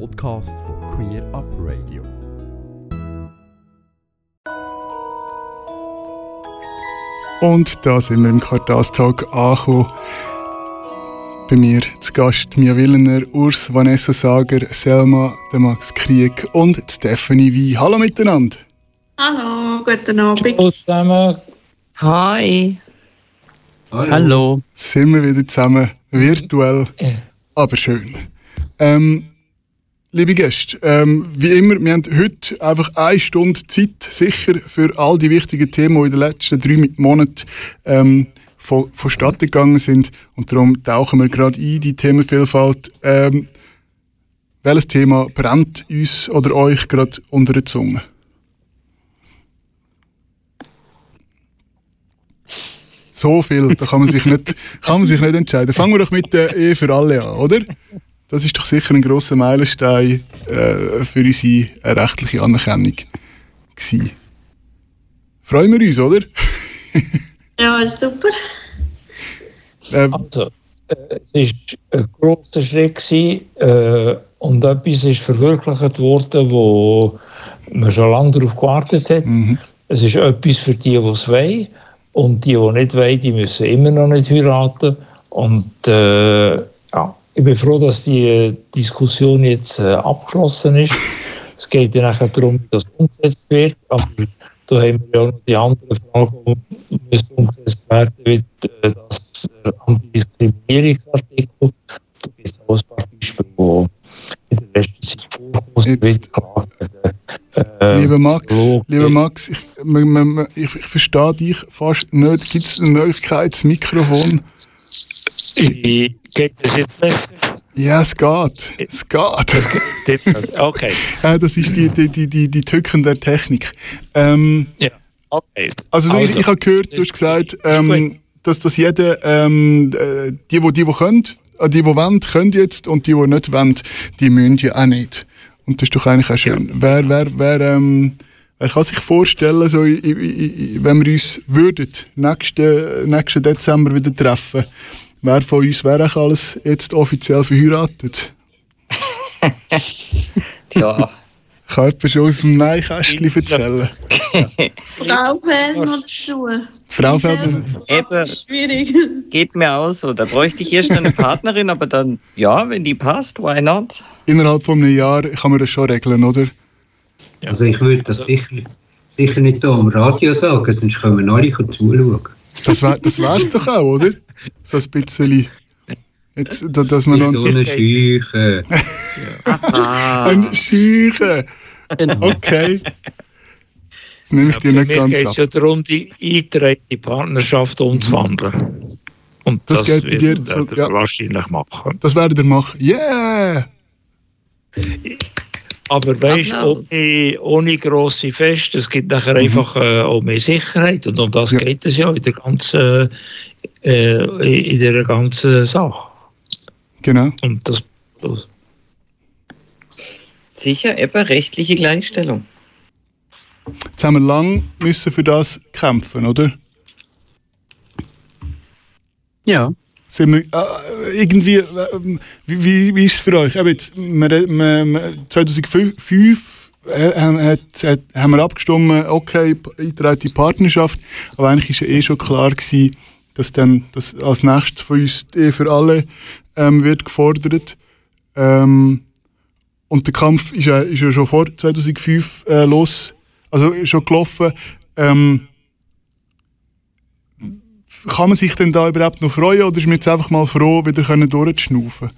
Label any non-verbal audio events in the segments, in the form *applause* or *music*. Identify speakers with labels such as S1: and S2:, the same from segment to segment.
S1: Podcast von Queer Up Radio.
S2: Und da sind wir im Quartalstag angekommen. Bei mir zu Gast Mia Willener, Urs, Vanessa Sager, Selma, der Max Krieg und Stephanie Wie. Hallo miteinander.
S3: Hallo, guten Abend.
S4: Hallo zusammen.
S5: Hi.
S4: Hallo. Hallo.
S2: Sind wir wieder zusammen, virtuell, aber schön. Ähm, liebe Gäste, ähm, wie immer, wir haben heute einfach eine Stunde Zeit, sicher für all die wichtigen Themen, die in den letzten drei Monaten ähm, von, vonstatten gegangen sind. Und darum tauchen wir gerade ein, die Themenvielfalt. Ähm, welches Thema brennt uns oder euch gerade unter der Zunge? So viel, da kann man sich nicht, kann man sich nicht entscheiden. Fangen wir doch mit der Ehe für alle an, oder? Das ist doch sicher ein grosser Meilenstein äh, für unsere äh, rechtliche Anerkennung gewesen. Freuen wir uns, oder? *laughs*
S3: ja, ist super.
S4: Ähm, also, äh, es war ein grosser Schritt gewesen, äh, und etwas ist verwirklicht worden, wo man schon lange darauf gewartet hat. Mhm. Es ist etwas für die, die es wollen. Und die, die nicht wollen, die müssen immer noch nicht heiraten. Und äh, ich bin froh, dass die Diskussion jetzt äh, abgeschlossen ist. *laughs* es geht ja nachher darum, dass es umgesetzt wird. Aber da haben wir ja noch die anderen Fragen, die müssen umgesetzt werden, wie äh, das äh, Antidiskriminierungsartikel. Da gibt es auch ein paar Beispiele, die in der letzten Zeit vorkommen sind.
S2: Äh, lieber Max, lieber Max, ich, ich, ich verstehe dich fast nicht. Gibt es eine Möglichkeit, das Mikrofon?
S4: Geht das jetzt besser?
S2: Ja, es geht. Es geht.
S4: Das. Okay. *laughs*
S2: das ist die, die, die, die, die Tücken der Technik. Ähm,
S4: ja, okay.
S2: Also, also ich, habe gehört, du hast gesagt, ähm, dass, dass jeder, ähm, äh, die, die, die, die können, äh, die, die wollen, können jetzt und die, die nicht wollen, die müssen ja auch nicht. Und das ist doch eigentlich auch schön. Ja. Wer, wer, wer, ähm, wer kann sich vorstellen, so, wenn wir uns würden, nächsten, nächsten Dezember wieder treffen, wer von uns wäre alles jetzt offiziell verheiratet? *laughs*
S5: Tja.
S2: Kann jemand schon aus dem Neinkästchen erzählen?
S3: Frau Feldner dazu.
S2: Frau Feldner
S5: Eben, schwierig. Geht mir auch so. Da bräuchte ich erst eine *laughs* Partnerin, aber dann, ja, wenn die passt, why not?
S2: Innerhalb von einem Jahr kann man das schon regeln, oder?
S6: Also ich würde das sicher, sicher nicht hier am Radio sagen, sonst können wir alle zuschauen.
S2: Das, wär, das wär's doch auch, oder? So ein bisschen. Jetzt, dass man
S6: so eine Schüche.
S2: ein Schüche. Okay. Das nehme ich ja, dir nicht ganz ab.
S4: Es geht ja darum, die eingetretene Partnerschaft umzuwandeln. Und das, das geht wird dir, ja. wahrscheinlich machen.
S2: Das werdet ihr machen. Yeah!
S4: Aber weißt du, ohne, ohne grosse Feste, es gibt nachher mhm. einfach äh, auch mehr Sicherheit. Und um das ja. geht es ja in der ganzen, äh, in der ganzen Sache.
S2: Genau.
S4: Und das.
S5: Sicher, eben rechtliche Gleichstellung.
S2: Jetzt haben wir lange müssen für das kämpfen, oder?
S5: Ja.
S2: Sind wir, äh, irgendwie, äh, wie, wie ist es für euch? Jetzt, wir, wir, 2005 äh, hat, hat, haben wir abgestimmt, okay, eintrete Partnerschaft, aber eigentlich war ja eh schon klar gewesen, dass dann dass als nächstes von uns die Ehe für alle ähm, wird gefordert. Ähm, und der Kampf ist ja, ist ja schon vor 2005 äh, los, also schon gelaufen. Ähm, kann man sich denn da überhaupt noch freuen oder ist man jetzt einfach mal froh, wieder durchzuschnaufen?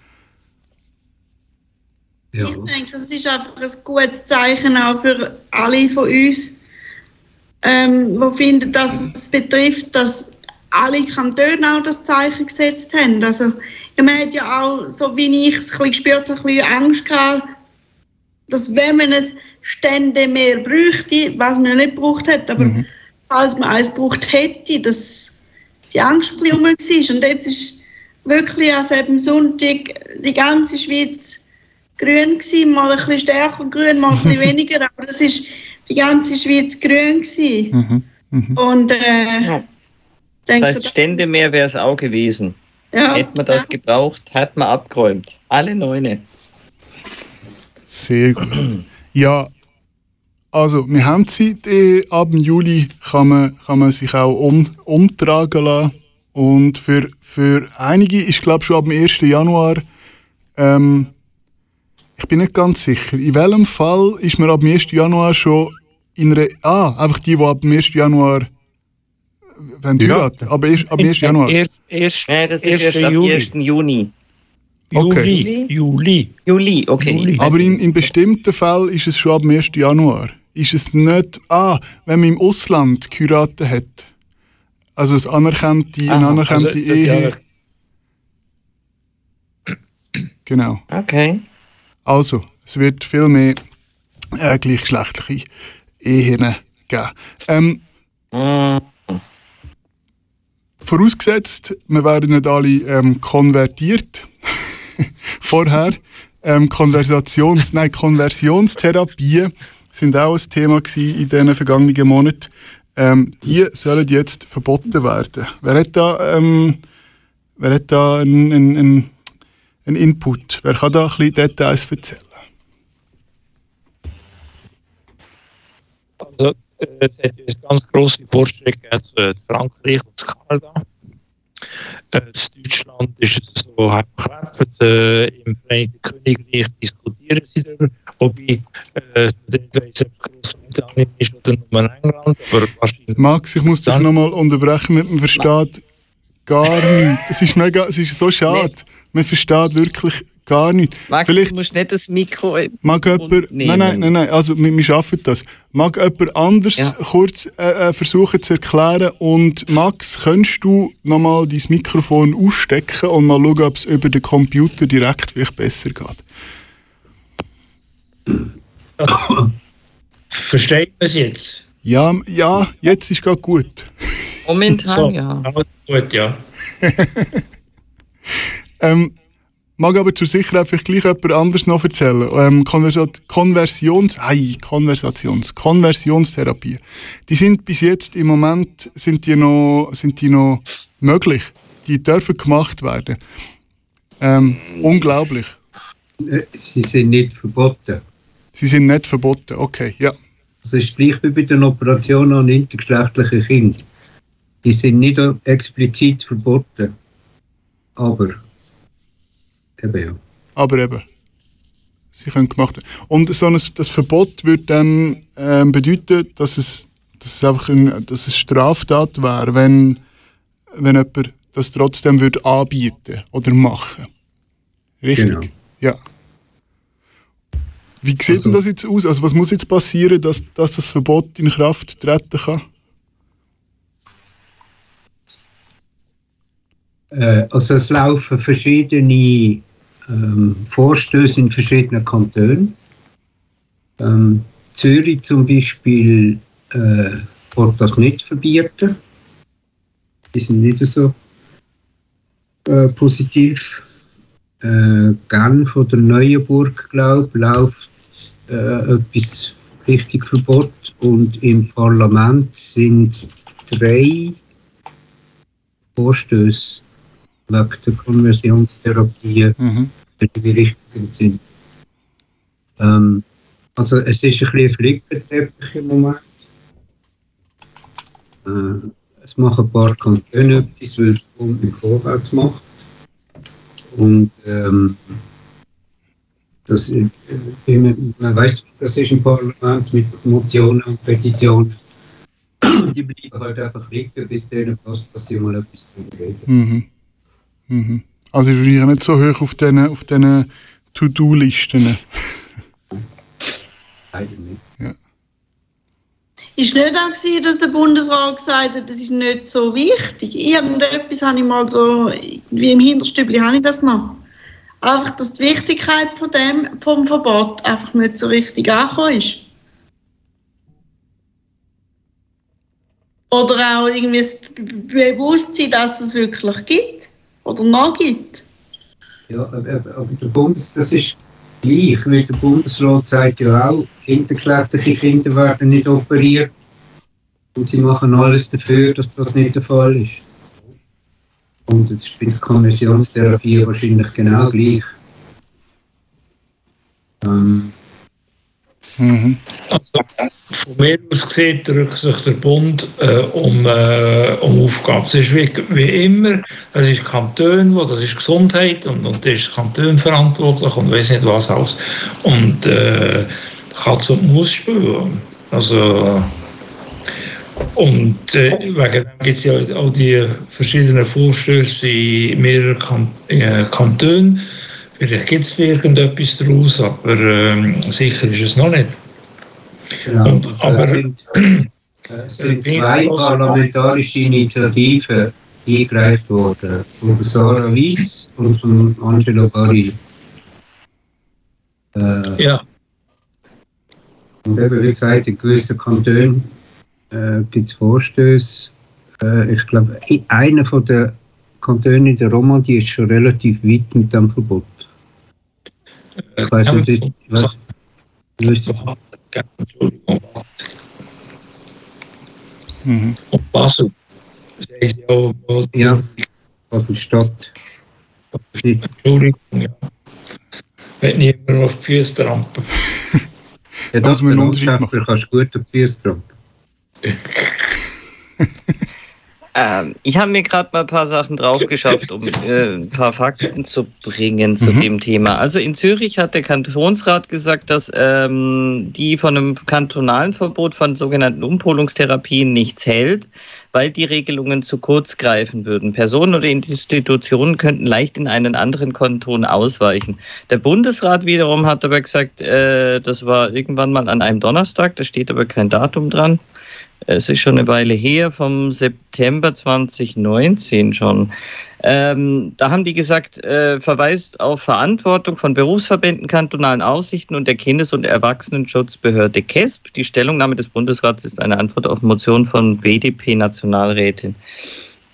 S3: Ja. Ich denke, es ist einfach ein gutes Zeichen auch für alle von uns, ähm, die finden, dass es betrifft, dass alle Kantone auch das Zeichen gesetzt haben. Also, man hat ja auch, so wie ich es gespürt habe, ein bisschen Angst gehabt, dass wenn man es Stände mehr bräuchte, was man nicht gebraucht hat, aber mhm. falls man eins gebraucht hätte, dass die Angst ein bisschen war. Und jetzt ist wirklich an diesem Sonntag die ganze Schweiz grün gewesen, mal ein bisschen stärker grün, mal ein bisschen *laughs* weniger, aber es ist die ganze Schweiz grün gewesen. Mhm. Mhm. Und äh,
S5: ja. Das heißt, Stände mehr wäre es auch gewesen. Ja. Hätte man das ja. gebraucht, hat man abgeräumt. Alle Neune.
S2: Sehr gut. Ja, also wir haben Zeit. Eh, ab dem Juli kann man, kann man sich auch um, umtragen lassen. Und für, für einige ist, glaube ich, schon ab dem 1. Januar, ähm, ich bin nicht ganz sicher, in welchem Fall ist man ab dem 1. Januar schon in einer, ah, einfach die, die ab dem 1. Januar wenn
S4: Ja.
S2: heiraten, aber erst, ab dem 1. Januar.
S4: Erst, erst,
S5: Nein, das ist
S4: 1.
S5: erst ab
S4: Juli.
S5: 1. Juni.
S2: Okay.
S4: Juli. Juli.
S5: Juli, okay.
S4: Juli.
S2: Aber in, in bestimmten Fällen ist es schon ab dem 1. Januar. Ist es nicht, ah, wenn man im Ausland geheiratet hat, also das anerkannte, eine
S5: Aha,
S2: anerkannte
S4: also,
S2: Ehe.
S4: ja.
S2: Genau.
S5: Okay.
S2: Also, es wird viel mehr äh, gleichgeschlechtliche Ehen geben. Ähm,
S5: Mm,
S2: vorausgesetzt, wir wären nicht alle ähm, konvertiert *laughs* vorher. Ähm, Konversations, nein, Konversionstherapien sind auch ein Thema in den vergangenen Monaten. Ähm, die sollen jetzt verboten werden. Wer hat da, ähm, wer hat da einen, einen, einen, Input? Wer kann da ein bisschen Details erzählen?
S4: Also, es hat jetzt ganz grosse Fortschritte gegeben zu äh, Frankreich und zu Kanada. Äh, in Deutschland ist es so halb geklebt. Äh, Im Vereinigten Königreich diskutieren sie darüber. Wobei, äh, dort weiss ob es Großbritannien ist oder nur in England. Aber wahrscheinlich.
S2: Max, ich muss dich nochmal unterbrechen, man versteht gar *laughs* nichts. Es ist, mega, es ist so schade.
S5: Nicht.
S2: Man versteht wirklich gar nichts.
S5: Max,
S2: Vielleicht-
S5: du musst nicht das Mikro.
S2: Mag jemand,
S5: nehmen.
S2: nein, nein, nein, nein, also wir, wir schaffen das. Mag jemand anders
S5: Ja.
S2: kurz äh, äh, versuchen zu erklären und Max, könntest du nochmal dein Mikrofon ausstecken und mal schauen, ob es über den Computer direkt vielleicht besser geht?
S4: Versteht man es jetzt?
S2: Ja, ja, jetzt ist gerade gut.
S5: Momentan,
S4: So,
S5: ja.
S4: gut, ja. *laughs*
S2: Ähm, mag aber zur Sicherheit vielleicht gleich jemand anders noch erzählen. Ähm, Konversions, ei, Konversations, Konversionstherapie. Die sind bis jetzt im Moment sind die noch, sind die noch möglich. Die dürfen gemacht werden. Ähm, unglaublich.
S6: Äh, Sie sind nicht verboten.
S2: Sie sind nicht verboten. Okay, ja.
S6: Das ist gleich wie bei den Operationen an intergeschlechtlichen Kindern. Die sind nicht explizit verboten. Aber, eben ja.
S2: Aber eben. Sie können gemacht werden. Und so ein, das Verbot würde dann ähm, bedeuten, dass es, dass es einfach ein, dass es Straftat wäre, wenn, wenn jemand das trotzdem würde anbieten oder machen. Richtig?
S6: Genau.
S2: Ja. Wie sieht denn
S6: Also-
S2: das jetzt aus? Also was muss jetzt passieren, dass, dass das Verbot in Kraft treten kann?
S6: Äh, also es laufen verschiedene ähm, Vorstöße in verschiedenen Kantonen. Ähm, Zürich zum Beispiel äh, will das nicht verbieten. Die sind nicht so äh, positiv. Äh, Genf oder Neuenburg, glaube ich, läuft äh, etwas richtig Verbot und im Parlament sind drei Vorstöße Konversionstherapie
S2: Mhm.
S6: in die richtigen sind. Ähm, also es ist ein bisschen ein Flickenteppich im Moment. Äh, es machen ein paar Kantone etwas, weil es Bund im Vorwärts macht. Und ähm, das, äh, man, man weiß, das ist im Parlament mit Motionen und Petitionen. Die bleiben halt einfach liegen, bis denen passt, dass sie mal etwas drüber reden.
S2: Mhm. Mhm. Also ist wahrscheinlich nicht so hoch auf diesen auf diesen To-Do-Listen. *laughs*
S6: Leider nicht.
S3: Ist nicht auch gewesen, dass der Bundesrat gesagt hat, das ist nicht so wichtig. Irgendetwas habe ich mal so, wie im Hinterstübli habe ich das noch. Einfach, dass die Wichtigkeit von dem, vom Verbot einfach nicht so richtig angekommen ist. Oder auch irgendwie das Bewusstsein, dass es wirklich gibt. Oder noch gibt.
S6: Ja, aber, aber der Bundes, das ist gleich, weil der Bundesrat sagt ja auch, intergeschlechtliche Kinder werden nicht operiert. Und sie machen alles dafür, dass das nicht der Fall ist. Und das ist bei der Konversionstherapie wahrscheinlich genau gleich. Ähm,
S4: Von mir aus gesehen drückt sich der Bund äh, um, äh, um Aufgaben. Es ist wie, wie immer, es ist Kanton, wo das ist Gesundheit und, und das ist Kanton verantwortlich und weiß nicht was alles. Und äh, Katz und Maus spielen. Also, und äh, wegen dem gibt es ja auch die verschiedenen Vorstöße in mehreren kan Kantonen. Vielleicht gibt es irgendetwas daraus, aber ähm, sicher ist es noch nicht.
S6: genau,
S4: Und- aber-
S6: es sind, es sind zwei parlamentarische Initiativen eingereicht worden, von Sarah Weiss und von Angelo Barri. Äh,
S4: Ja,
S6: Und eben, wie gesagt, in gewissen Kantonen äh, gibt es Vorstöße. Äh, ich glaube, einer von der Kantone in der Romandie ist schon relativ weit mit dem Verbot. Ich weiß nicht, ich weiß, wie ist das?
S4: Entschuldigung.
S2: Mhm.
S4: Und Basel. Das ist ja auch,
S6: Ja, was die Stadt. Nicht,
S4: Entschuldigung, ja. Wenn nicht immer auf die Füße trampen.
S6: ja, das mit
S2: Unterschied
S6: Landschafter kannst du gut auf die Füße tragen.
S5: Ähm, ich habe mir gerade mal ein paar Sachen draufgeschafft, um äh, ein paar Fakten zu bringen zu
S2: Mhm.
S5: dem Thema. Also in Zürich hat der Kantonsrat gesagt, dass ähm, die von einem kantonalen Verbot von sogenannten Umpolungstherapien nichts hält, weil die Regelungen zu kurz greifen würden. Personen oder Institutionen könnten leicht in einen anderen Kanton ausweichen. Der Bundesrat wiederum hat aber gesagt, äh, das war irgendwann mal an einem Donnerstag, da steht aber kein Datum dran. Es ist schon eine Weile her, vom September 2019 schon. Ähm, da haben die gesagt, äh, verweist auf Verantwortung von Berufsverbänden, kantonalen Aussichten und der Kindes- und Erwachsenenschutzbehörde KESB. Die Stellungnahme des Bundesrats ist eine Antwort auf Motion von BDP-Nationalrätin.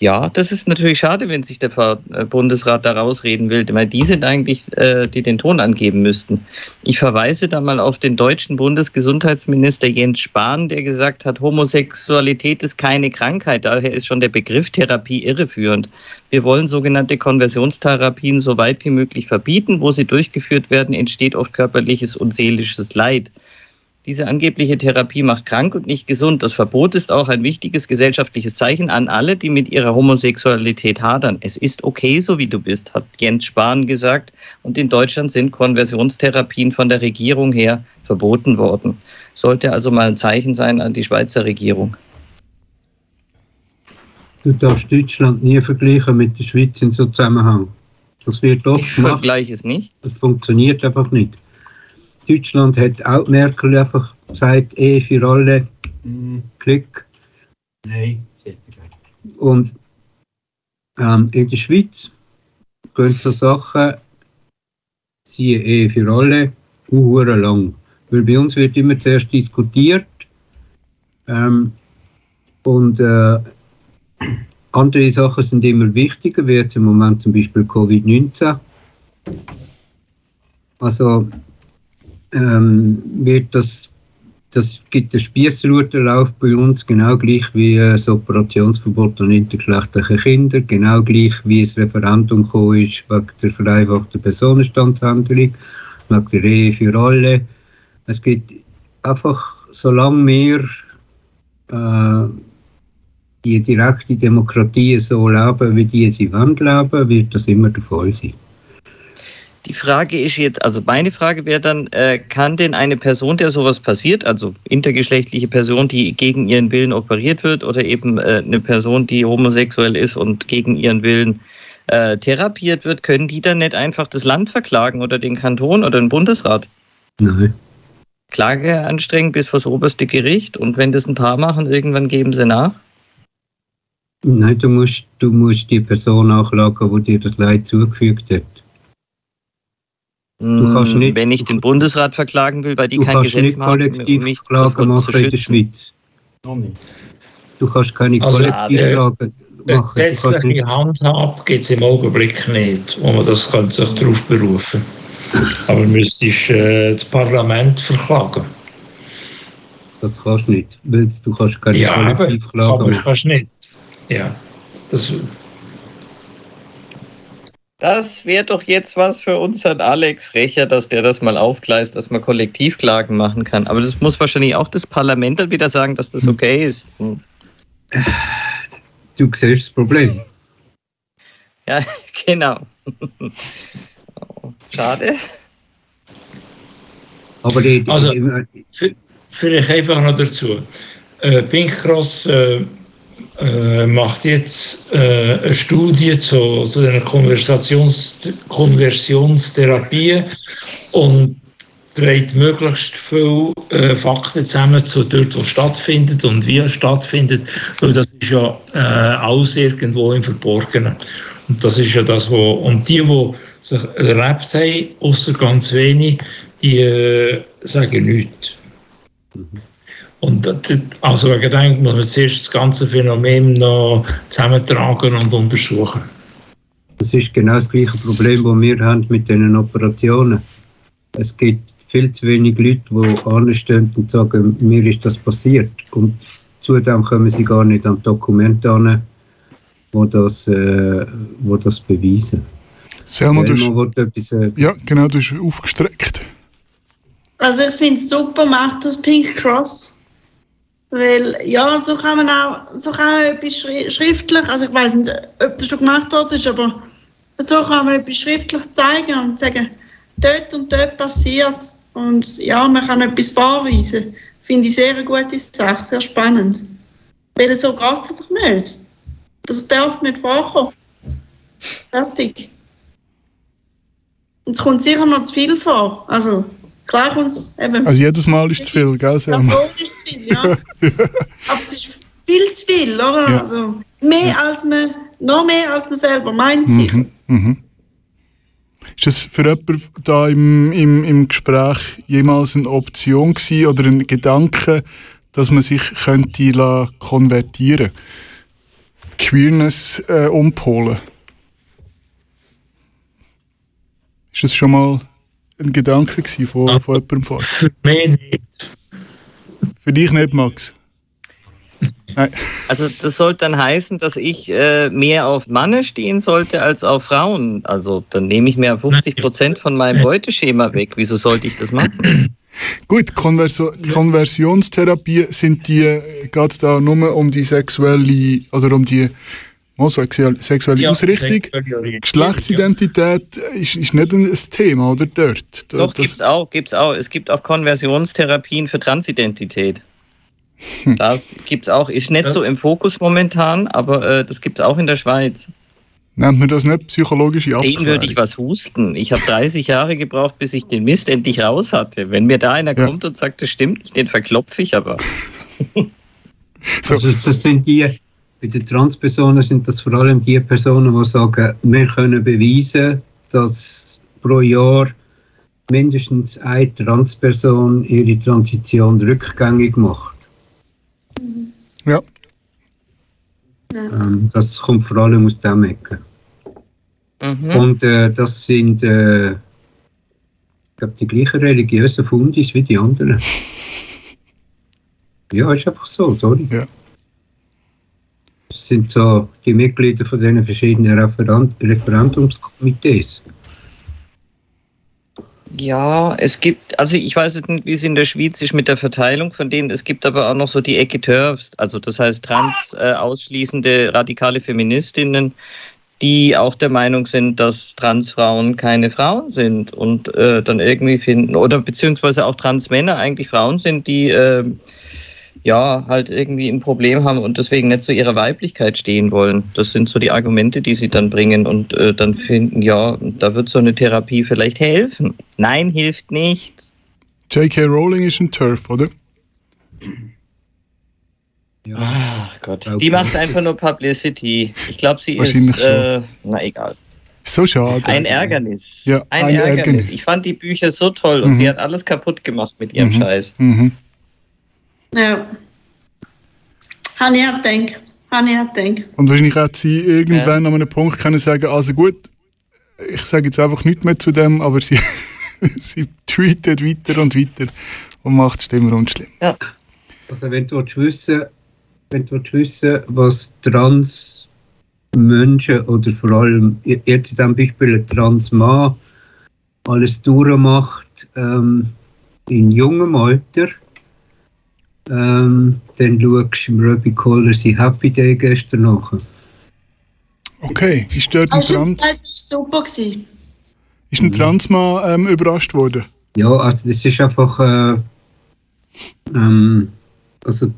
S5: Ja, das ist natürlich schade, wenn sich der äh, Bundesrat da rausreden will, weil die sind eigentlich, äh, die den Ton angeben müssten. Ich verweise da mal auf den deutschen Bundesgesundheitsminister Jens Spahn, der gesagt hat, Homosexualität ist keine Krankheit. Daher ist schon der Begriff Therapie irreführend. Wir wollen sogenannte Konversionstherapien so weit wie möglich verbieten. Wo sie durchgeführt werden, entsteht oft körperliches und seelisches Leid. Diese angebliche Therapie macht krank und nicht gesund. Das Verbot ist auch ein wichtiges gesellschaftliches Zeichen an alle, die mit ihrer Homosexualität hadern. Es ist okay, so wie du bist, hat Jens Spahn gesagt. Und in Deutschland sind Konversionstherapien von der Regierung her verboten worden. Sollte also mal ein Zeichen sein an die Schweizer Regierung.
S6: Du darfst Deutschland nie vergleichen mit der Schweiz in so Zusammenhang. Das wird oft
S5: Ich
S6: gemacht,
S5: vergleiche es nicht.
S6: das funktioniert einfach nicht. Deutschland hat auch Merkel einfach gesagt, Ehe für alle, Klick.
S7: Nein,
S6: Und ähm, in der Schweiz gehen so Sachen, siehe Ehe für alle, uhuere lang. Weil bei uns wird immer zuerst diskutiert ähm, und äh, andere Sachen sind immer wichtiger, wie jetzt im Moment zum Beispiel Covid-19. Also ähm, wird das, das gibt den Spießrutenlauf bei uns genau gleich wie äh, das Operationsverbot an intergeschlechtlichen Kindern, genau gleich wie das Referendum gekommen ist wegen der vereinfachten Personenstandsänderung, wegen der Ehe für alle. Es gibt einfach, solange wir äh, die direkte Demokratie so leben, wie die sie wollen leben, wird das immer der Fall sein.
S5: Die Frage ist jetzt, also meine Frage wäre dann, äh, kann denn eine Person, der sowas passiert, also intergeschlechtliche Person, die gegen ihren Willen operiert wird oder eben äh, eine Person, die homosexuell ist und gegen ihren Willen äh, therapiert wird, können die dann nicht einfach das Land verklagen oder den Kanton oder den Bundesrat?
S6: Nein.
S5: Klage anstrengen bis vors oberste Gericht und wenn das ein paar machen, irgendwann geben sie nach?
S6: Nein, du musst, du musst die Person nachlagen, die dir das Leid zugefügt hat. Kannst
S5: Hm,
S6: nicht-
S5: wenn ich den Bundesrat verklagen will, weil die
S6: du
S5: kein Gesetz machen, um
S6: kollektiv
S5: mich
S6: Klagen
S5: davon zu
S6: machen in der
S5: schützen.
S6: Du kannst keine
S4: Also,
S6: Kollektivklagen machen. Du kannst
S4: Gesetzliche Handhab gibt es im Augenblick nicht, wo man das könnte sich darauf berufen Aber müsstest äh, das Parlament verklagen.
S6: das kannst du nicht. Weil du kannst keine
S4: Ja, aber,
S6: Kollektivklagen
S4: aber
S6: machen.
S4: kannst nicht. Ja, das,
S5: Das wäre doch jetzt was für unseren Alex Recher, dass der das mal aufgleist, dass man Kollektivklagen machen kann. Aber das muss wahrscheinlich auch das Parlament dann wieder sagen, dass das okay ist. Hm.
S6: Du siehst das Problem.
S5: Ja, *laughs* genau. *laughs* Schade.
S6: Aber die, die,
S4: Also- Vielleicht einfach noch dazu. Äh, Pink Cross äh, äh, macht jetzt äh, eine Studie zu, zu den Konversations und trägt möglichst viel äh, Fakten zusammen zu dort, wo stattfindet und wie es stattfindet, weil das ist ja äh, alles irgendwo im Verborgenen. Und das ist ja das, wo, und die, die sich erlebt haben, außer ganz wenig, die äh, sagen nichts. Und das- also wegen dem muss man zuerst das ganze Phänomen noch zusammentragen und untersuchen.
S6: das ist genau das gleiche Problem, das wir haben mit diesen Operationen. Es gibt viel zu wenig Leute, die anstehen und sagen, mir ist das passiert. Und zudem kommen sie gar nicht an Dokumente an, wo das, äh, wo das beweisen.
S2: Selma, du hast,
S6: etwas sagen.
S2: ja, genau, du hast aufgestreckt.
S3: Also ich finde es super, macht das Pink Cross. Weil, ja, so kann man auch, so kann man etwas schri schriftlich, also ich weiß nicht, ob das schon gemacht worden ist, aber so kann man etwas schriftlich zeigen und sagen, dort und dort passiert Und ja, man kann etwas vorweisen. Finde ich sehr eine gute Sache, sehr spannend. Weil so geht es einfach nicht. Das darf nicht vorkommen. Fertig. Und es kommt sicher noch zu viel vor. Also, klar kommt es eben.
S2: Also jedes Mal ist zu viel, gell, Selma?
S3: Person ist zu viel, *laughs* ja. Aber es ist viel zu viel, oder?
S2: Ja.
S3: Also, mehr als man, noch mehr als man selber meint.
S2: Mhm. Mhm. Ist das für jemanden da im, im, im Gespräch jemals eine Option gewesen oder ein Gedanke, dass man sich könnte konvertieren Queerness äh, umpolen? Ist das schon mal ein Gedanke gewesen von, von jemandem vor?
S4: Für mich nicht.
S2: Für dich nicht, Max? Nein.
S5: Also das sollte dann heißen, dass ich äh, mehr auf Männer stehen sollte als auf Frauen. Also dann nehme ich mir 50 Prozent von meinem Beuteschema weg. Wieso sollte ich das machen?
S2: Gut, Konverso Konversionstherapie sind die, geht es da nur um die sexuelle oder um die oh, sexuelle, sexuelle Ausrichtung?
S4: sexuelle
S2: Geschlechtsidentität ist, ist nicht ein Thema, oder dort?
S5: Doch,
S2: das-
S5: gibt's auch, gibt's auch. Es gibt auch Konversionstherapien für Transidentität.
S2: Hm.
S5: Das gibt's auch. Ist nicht
S4: Ja.
S5: so im Fokus momentan, aber äh, das gibt's auch in der Schweiz.
S2: Nennt man das nicht psychologische
S5: Den
S2: Abklärung?
S5: würde ich was husten. Ich habe 30 Jahre gebraucht, bis ich den Mist endlich raus hatte. Wenn mir da einer
S2: Ja.
S5: kommt und sagt, das stimmt nicht, den verklopfe ich aber. *laughs*
S2: So.
S6: Also das sind die, bei den Transpersonen sind das vor allem die Personen, die sagen, wir können beweisen, dass pro Jahr mindestens eine Transperson ihre Transition rückgängig macht.
S2: Ja.
S6: Ähm, das kommt vor allem aus dem Ecke.
S5: Mhm.
S6: Und äh, das sind, äh, ich glaube, die gleichen religiösen Fundis wie die anderen. *laughs* Ja, ist einfach so, sorry.
S2: Ja.
S6: Sind so die Mitglieder von den verschiedenen Referent Referendumskomitees.
S5: Ja, es gibt, also ich weiß nicht, wie es in der Schweiz ist mit der Verteilung von denen. Es gibt aber auch noch so die Ecke Turfs, also das heißt trans äh, ausschließende radikale Feministinnen, die auch der Meinung sind, dass Transfrauen keine Frauen sind und äh, dann irgendwie finden, oder beziehungsweise auch Transmänner eigentlich Frauen sind, die äh, ja halt irgendwie ein Problem haben und deswegen nicht zu ihrer Weiblichkeit stehen wollen. Das sind so die Argumente, die sie dann bringen und äh, dann finden, ja, da wird so eine Therapie vielleicht helfen. Nein, hilft nicht.
S2: J.K. Rowling ist ein Turf, oder?
S6: Ja.
S5: Ach Gott.
S6: Okay.
S5: Die macht einfach nur Publicity. Ich glaube, sie ist, äh, na egal.
S2: So schade.
S5: Ein Ärgernis.
S2: Ja,
S5: ein,
S2: ein
S5: Ärgernis.
S2: Ärgernis.
S5: Ich fand die Bücher so toll und
S2: Mhm.
S5: sie hat alles kaputt gemacht mit ihrem
S2: Mhm.
S5: Scheiß.
S2: Mhm.
S3: Ja. Habe ich auch gedacht. Habe ich auch gedacht.
S2: Und wahrscheinlich hat sie irgendwann an einem Punkt können sagen, also gut, ich sage jetzt einfach nichts mehr zu dem, aber sie, *laughs* sie tweetet weiter und weiter und macht es schlimmer und schlimmer.
S6: Also wenn du wissen, wenn du wissen, was Trans Menschen oder vor allem jetzt in diesem Beispiel ein Transmann alles durchmacht ähm, in jungem Alter, ähm, dann schaust du im Ruby Collar sein Happy Day gestern nachher.
S2: Okay, ist dort ein,
S3: Also,
S2: Trans
S3: das war super. Gewesen.
S2: ist ein Transmann ähm, überrascht worden?
S6: Ja, also das ist einfach, äh, ähm, also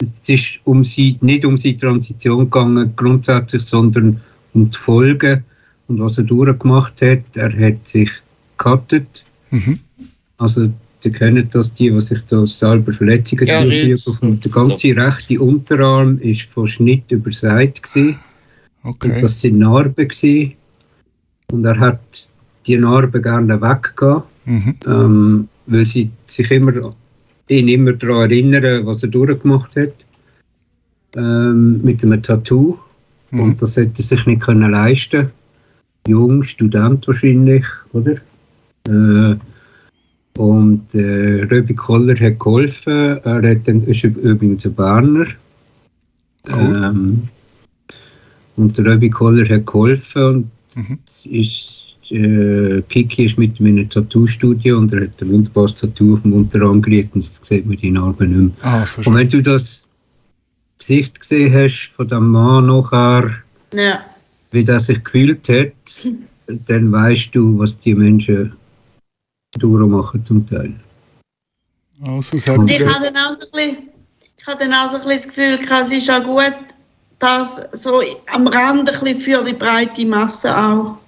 S6: es ist um sie, nicht um seine Transition gegangen grundsätzlich, sondern um die Folgen und was er durchgemacht hat. Er hat sich gecuttet,
S2: Mhm.
S6: also die kennen das, die, die sich da selber Verletzungen
S5: Ja,
S6: zufügen. der ganze rechte Unterarm ist von Schnitt überseit gewesen.
S2: Okay.
S6: Und das sind Narben gewesen. Und er hat die Narben gerne weggehauen
S2: Mhm.
S6: ähm, weil sie sich immer, ihn immer daran erinnern, was er durchgemacht hat. Ähm, mit einem Tattoo.
S2: Mhm.
S6: Und das hätte er sich nicht können leisten Jung, Student wahrscheinlich, oder? Äh, und äh, Röbi Koller hat geholfen. Er hat dann, ist übrigens ein Berner.
S2: Cool.
S6: Ähm, und der Röbi Koller hat geholfen und
S2: Mhm.
S6: ist, äh, Kiki ist mit meinem Tattoo-Studio und er hat ein wunderbares Tattoo auf dem Unterarm gelegt und jetzt sieht man die Narben nicht mehr.
S2: Ah, so
S6: Und wenn du das Gesicht gesehen hast von dem Mann nachher,
S3: Ja.
S6: wie der sich gefühlt hat, *laughs* dann weißt du, was die Menschen durchmachen zum Teil.
S2: Also,
S3: ich habe dann auch so ein bisschen, ich habe dann auch so ein bisschen das Gefühl, es ist auch gut, dass so am Rand ein bisschen für die breite Masse auch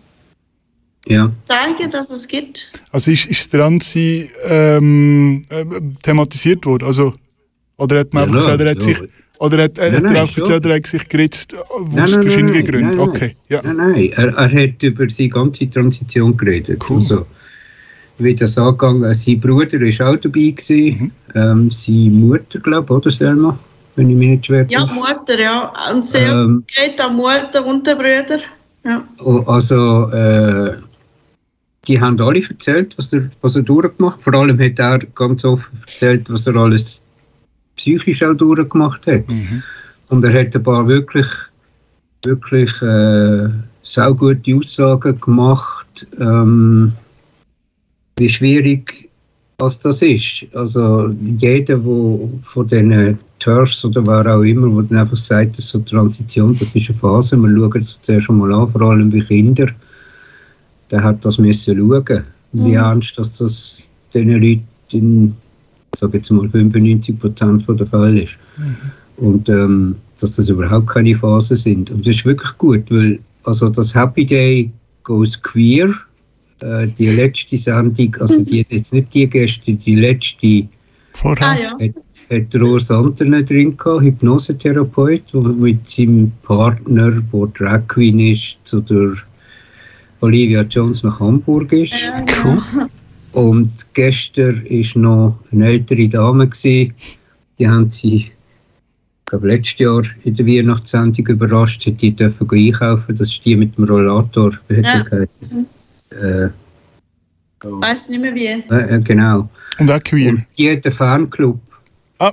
S6: Ja,
S3: zeigen, dass es gibt.
S2: also ist, ist Transsi ähm, äh, thematisiert worden? Also, oder hat man
S6: Ja,
S2: einfach gesagt, er hat sich, oder hat,
S6: Nein,
S2: hat er
S6: nein,
S2: auch
S6: schon.
S2: erzählt, er hat sich geritzt äh, aus verschiedenen Gründen?
S6: nein, nein.
S2: Okay, ja.
S6: Nein, nein, er, er hat über seine ganze Transition geredet.
S2: Cool.
S6: Also, wie das angegangen sein Bruder war auch dabei. Gewesen.
S2: Mhm.
S6: Ähm, seine Mutter, glaube ich, oder Selma? Wenn ich mich nicht schwer
S3: Ja. Mutter, ja. Und sehr
S6: Ähm,
S3: geht auch Mutter und der Brüder. Ja.
S6: also, äh, die haben alle erzählt, was er, was er durchgemacht hat. Vor allem hat er ganz offen erzählt, was er alles psychisch auch durchgemacht hat.
S2: Mhm.
S6: Und er hat ein paar wirklich, wirklich äh, saugute Aussagen gemacht, ähm, wie schwierig was das ist. Also jeder, der von diesen Turfs oder wer auch immer, der dann einfach sagt, das ist so Transition, das ist eine Phase, wir schauen das zuerst schon mal an, vor allem wie Kinder, der hat das müssen schauen, wie ernst dass das diesen Leuten in, ich sage jetzt mal 95 Prozent der Fälle ist. Und ähm, dass das überhaupt keine Phasen sind. Und das ist wirklich gut, weil also das Happy Day Goes Queer, äh, die letzte Sendung, also die jetzt nicht die gestern, die letzte
S2: Vorher?
S3: Ah ja.
S6: hat, hat Urs Anterne drin gehabt, Hypnosetherapeut, der mit seinem Partner, der Drag Queen ist, zu der Olivia Jones nach Hamburg ist.
S3: Ja,
S2: Cool.
S6: Und gestern war noch eine ältere Dame. Gewesen. Die haben sie, ich glaube, letztes Jahr in der Weihnachtssendung überrascht. Die dürfen einkaufen. Das ist die mit dem Rollator. Wie hat
S3: Ja.
S6: Äh,
S3: Ich weiß nicht mehr wie.
S6: äh, genau.
S2: Und auch queer.
S6: Und einen Fanclub.
S2: Ah.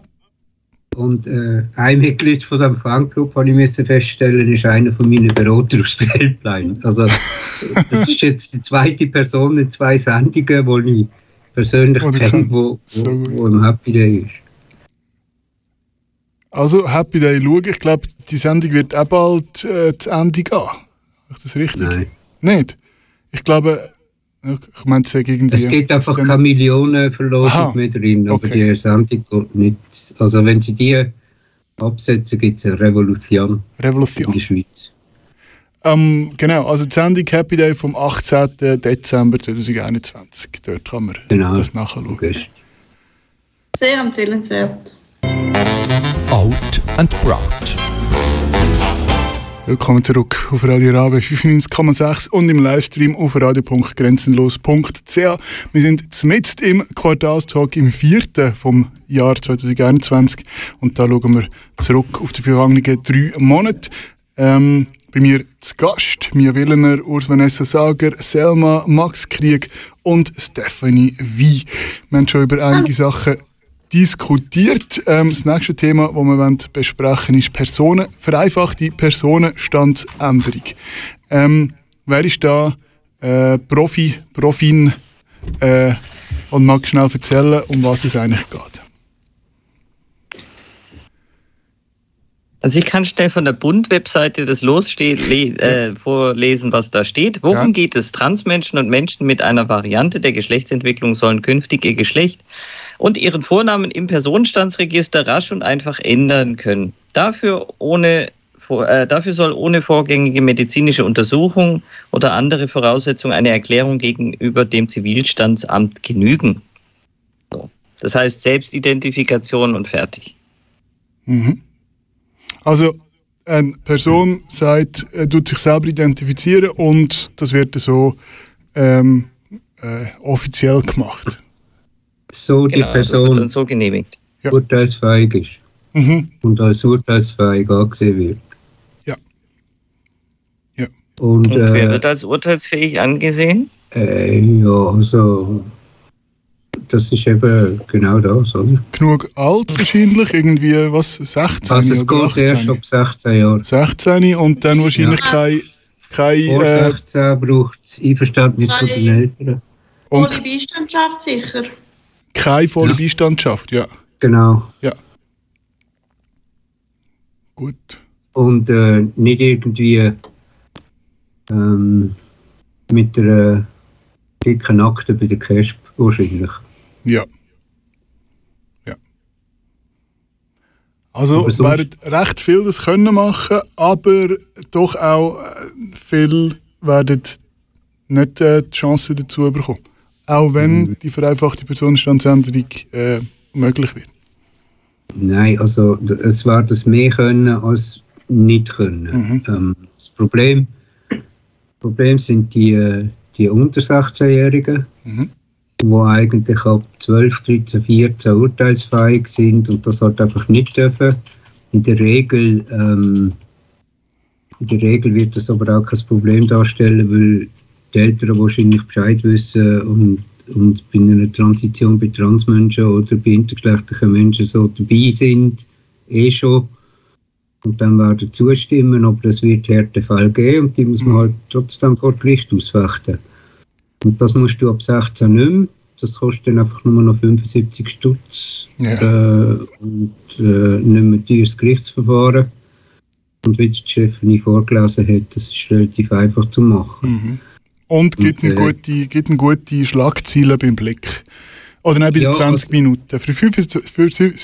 S6: Und äh, ein Mitglied von dem Fanclub, habe ich müssen feststellen, ist einer von meinen Beratern aus der Helpline. Also, das ist jetzt die zweite Person in zwei Sendungen, die ich persönlich
S2: Oder
S6: kenne, wo,
S2: so
S6: wo, wo im Happy Day ist.
S2: Also, Happy Day schauen. Ich glaube, die Sendung wird auch bald äh, zu Ende gehen. Ist das richtig?
S6: Nein.
S2: Nicht? Ich glaube, ich meine, es irgendwie.
S6: Es gibt einfach keine Millionenverlosung
S2: Aha.
S6: mehr drin, aber
S2: Okay.
S6: die Sendung geht nicht. Also, wenn sie die absetzen, gibt es eine Revolution in
S2: Revolution.
S6: der Schweiz.
S2: Ähm, genau, also die Sendung Happy Day vom 18. Dezember 2021. Dort kann man
S6: Genau.
S2: das nachschauen.
S3: Sehr empfehlenswert.
S1: Out and Proud.
S2: Willkommen zurück auf Radio Rabe 95,6 und im Livestream auf radio.grenzenlos.ch. Wir sind mitten im Quartalstalk im vierten vom Jahr 2021 und da schauen wir zurück auf die vergangenen drei Monate. Ähm, bei mir zu Gast Mia Willener, Urs Vanessa Sager, Selma, Max Krieg und Stephanie Wie. Wir haben schon über einige Sachen diskutiert. Ähm, das nächste Thema, das wir wollen besprechen ist Personen, vereinfachte Personenstandsänderung. Ähm, wer ist da äh, Profi, Profin äh, und mag schnell erzählen, um was es eigentlich geht?
S5: Also ich kann schnell von der Bund-Webseite das lossteht, äh, vorlesen, was da steht. Worum
S2: Ja.
S5: geht es? Transmenschen und Menschen mit einer Variante der Geschlechtsentwicklung sollen künftig ihr Geschlecht und ihren Vornamen im Personenstandsregister rasch und einfach ändern können. Dafür ohne äh, Dafür soll ohne vorgängige medizinische Untersuchung oder andere Voraussetzungen eine Erklärung gegenüber dem Zivilstandsamt genügen. So. Das heißt Selbstidentifikation und fertig.
S2: Mhm. Also, eine Person sagt, er tut sich selber identifizieren und das wird so ähm, äh, offiziell gemacht.
S6: So die
S5: Genau, das wird
S6: Person
S5: dann so genehmigt.
S2: Ja.
S6: urteilsfähig ist
S2: Mhm.
S6: und als urteilsfähig angesehen wird.
S2: Ja. Ja.
S6: Und,
S5: Und wer
S6: äh,
S5: wird als urteilsfähig angesehen?
S6: äh, ja, also das ist eben genau das, oder?
S2: Genug alt wahrscheinlich, irgendwie, was, 16
S6: Also es
S2: oder
S6: geht erst
S2: 18?
S6: ab 16 Jahren.
S2: 16 und dann wahrscheinlich kein, kein
S6: Vor
S2: äh,
S6: 16 braucht es Einverständnis von den Eltern.
S2: und
S3: Volle Beistandschaft sicher.
S2: Keine volle
S6: Ja.
S2: Beistandschaft, ja.
S6: Genau.
S2: Gut.
S6: Und äh, nicht irgendwie ähm, mit einer dicken Akte bei der CASP wahrscheinlich.
S2: Ja. Ja. Also werden recht viel das können machen, aber doch auch äh, viel werden nicht äh, die Chance dazu bekommen. Auch wenn
S6: Mhm.
S2: die vereinfachte Personenstandsänderung äh, möglich wird.
S6: Nein, also es wird das mehr können als nicht können.
S2: Mhm.
S6: Ähm, das Problem, Problem sind die, äh, die unter 16-Jährigen,
S2: Mhm.
S6: die eigentlich ab 12, 13, 14 urteilsfähig sind und das halt einfach nicht dürfen. In der Regel, ähm, in der Regel wird das aber auch kein Problem darstellen, weil die Eltern wahrscheinlich Bescheid wissen und, und bei einer Transition bei Transmenschen oder bei intergeschlechtlichen Menschen so dabei sind, eh schon. Und dann werden zustimmen, aber es wird Härtefall geben und die muss man halt trotzdem vor Gericht ausfechten. Und das musst du ab 16 nicht mehr. Das kostet dann einfach nur noch 75 Stutz
S2: Ja.
S6: äh, und äh, nicht mehr teures Gerichtsverfahren. Und wie die Chefin vorgelesen hat, das ist relativ einfach zu machen.
S2: Mhm. Und gibt eine,
S6: äh,
S2: gute, gibt eine gute Schlagziele beim Blick. Oder nein, bei den
S6: Ja,
S2: 20
S6: also-
S2: Minuten. Für 75,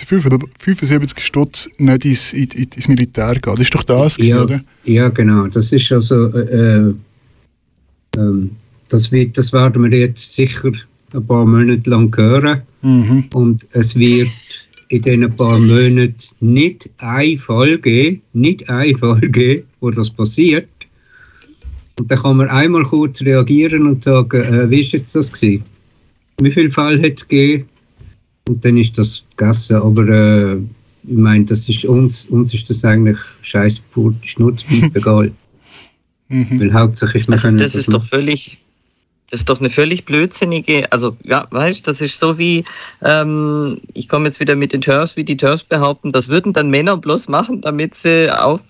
S2: für 75 Stutz nicht ins, in- in- ins Militär gehen. Das ist doch das, gewesen,
S6: Ja,
S2: oder?
S6: ja, genau. Das ist also, äh, ähm, das, wird, das werden wir jetzt sicher ein paar Monate lang hören.
S2: Mhm.
S6: Und es wird in diesen paar Monaten nicht ein Fall geben, nicht ein Fall geben, wo das passiert. Und dann kann man einmal kurz reagieren und sagen, äh, wie ist jetzt das gewesen? Wie viele Fälle hat es gegeben? Und dann ist das gegessen. Aber äh, ich meine, das ist uns, uns ist das eigentlich scheiß pur Schnurzpiep *laughs* egal.
S2: Mhm.
S6: Weil hauptsächlich wir
S5: Also
S6: können
S5: das ist doch völlig, das ist doch eine völlig blödsinnige, also ja, weißt, das ist so wie, ähm, ich komme jetzt wieder mit den TERFs, wie die TERFs behaupten, das würden dann Männer bloß machen, damit sie auf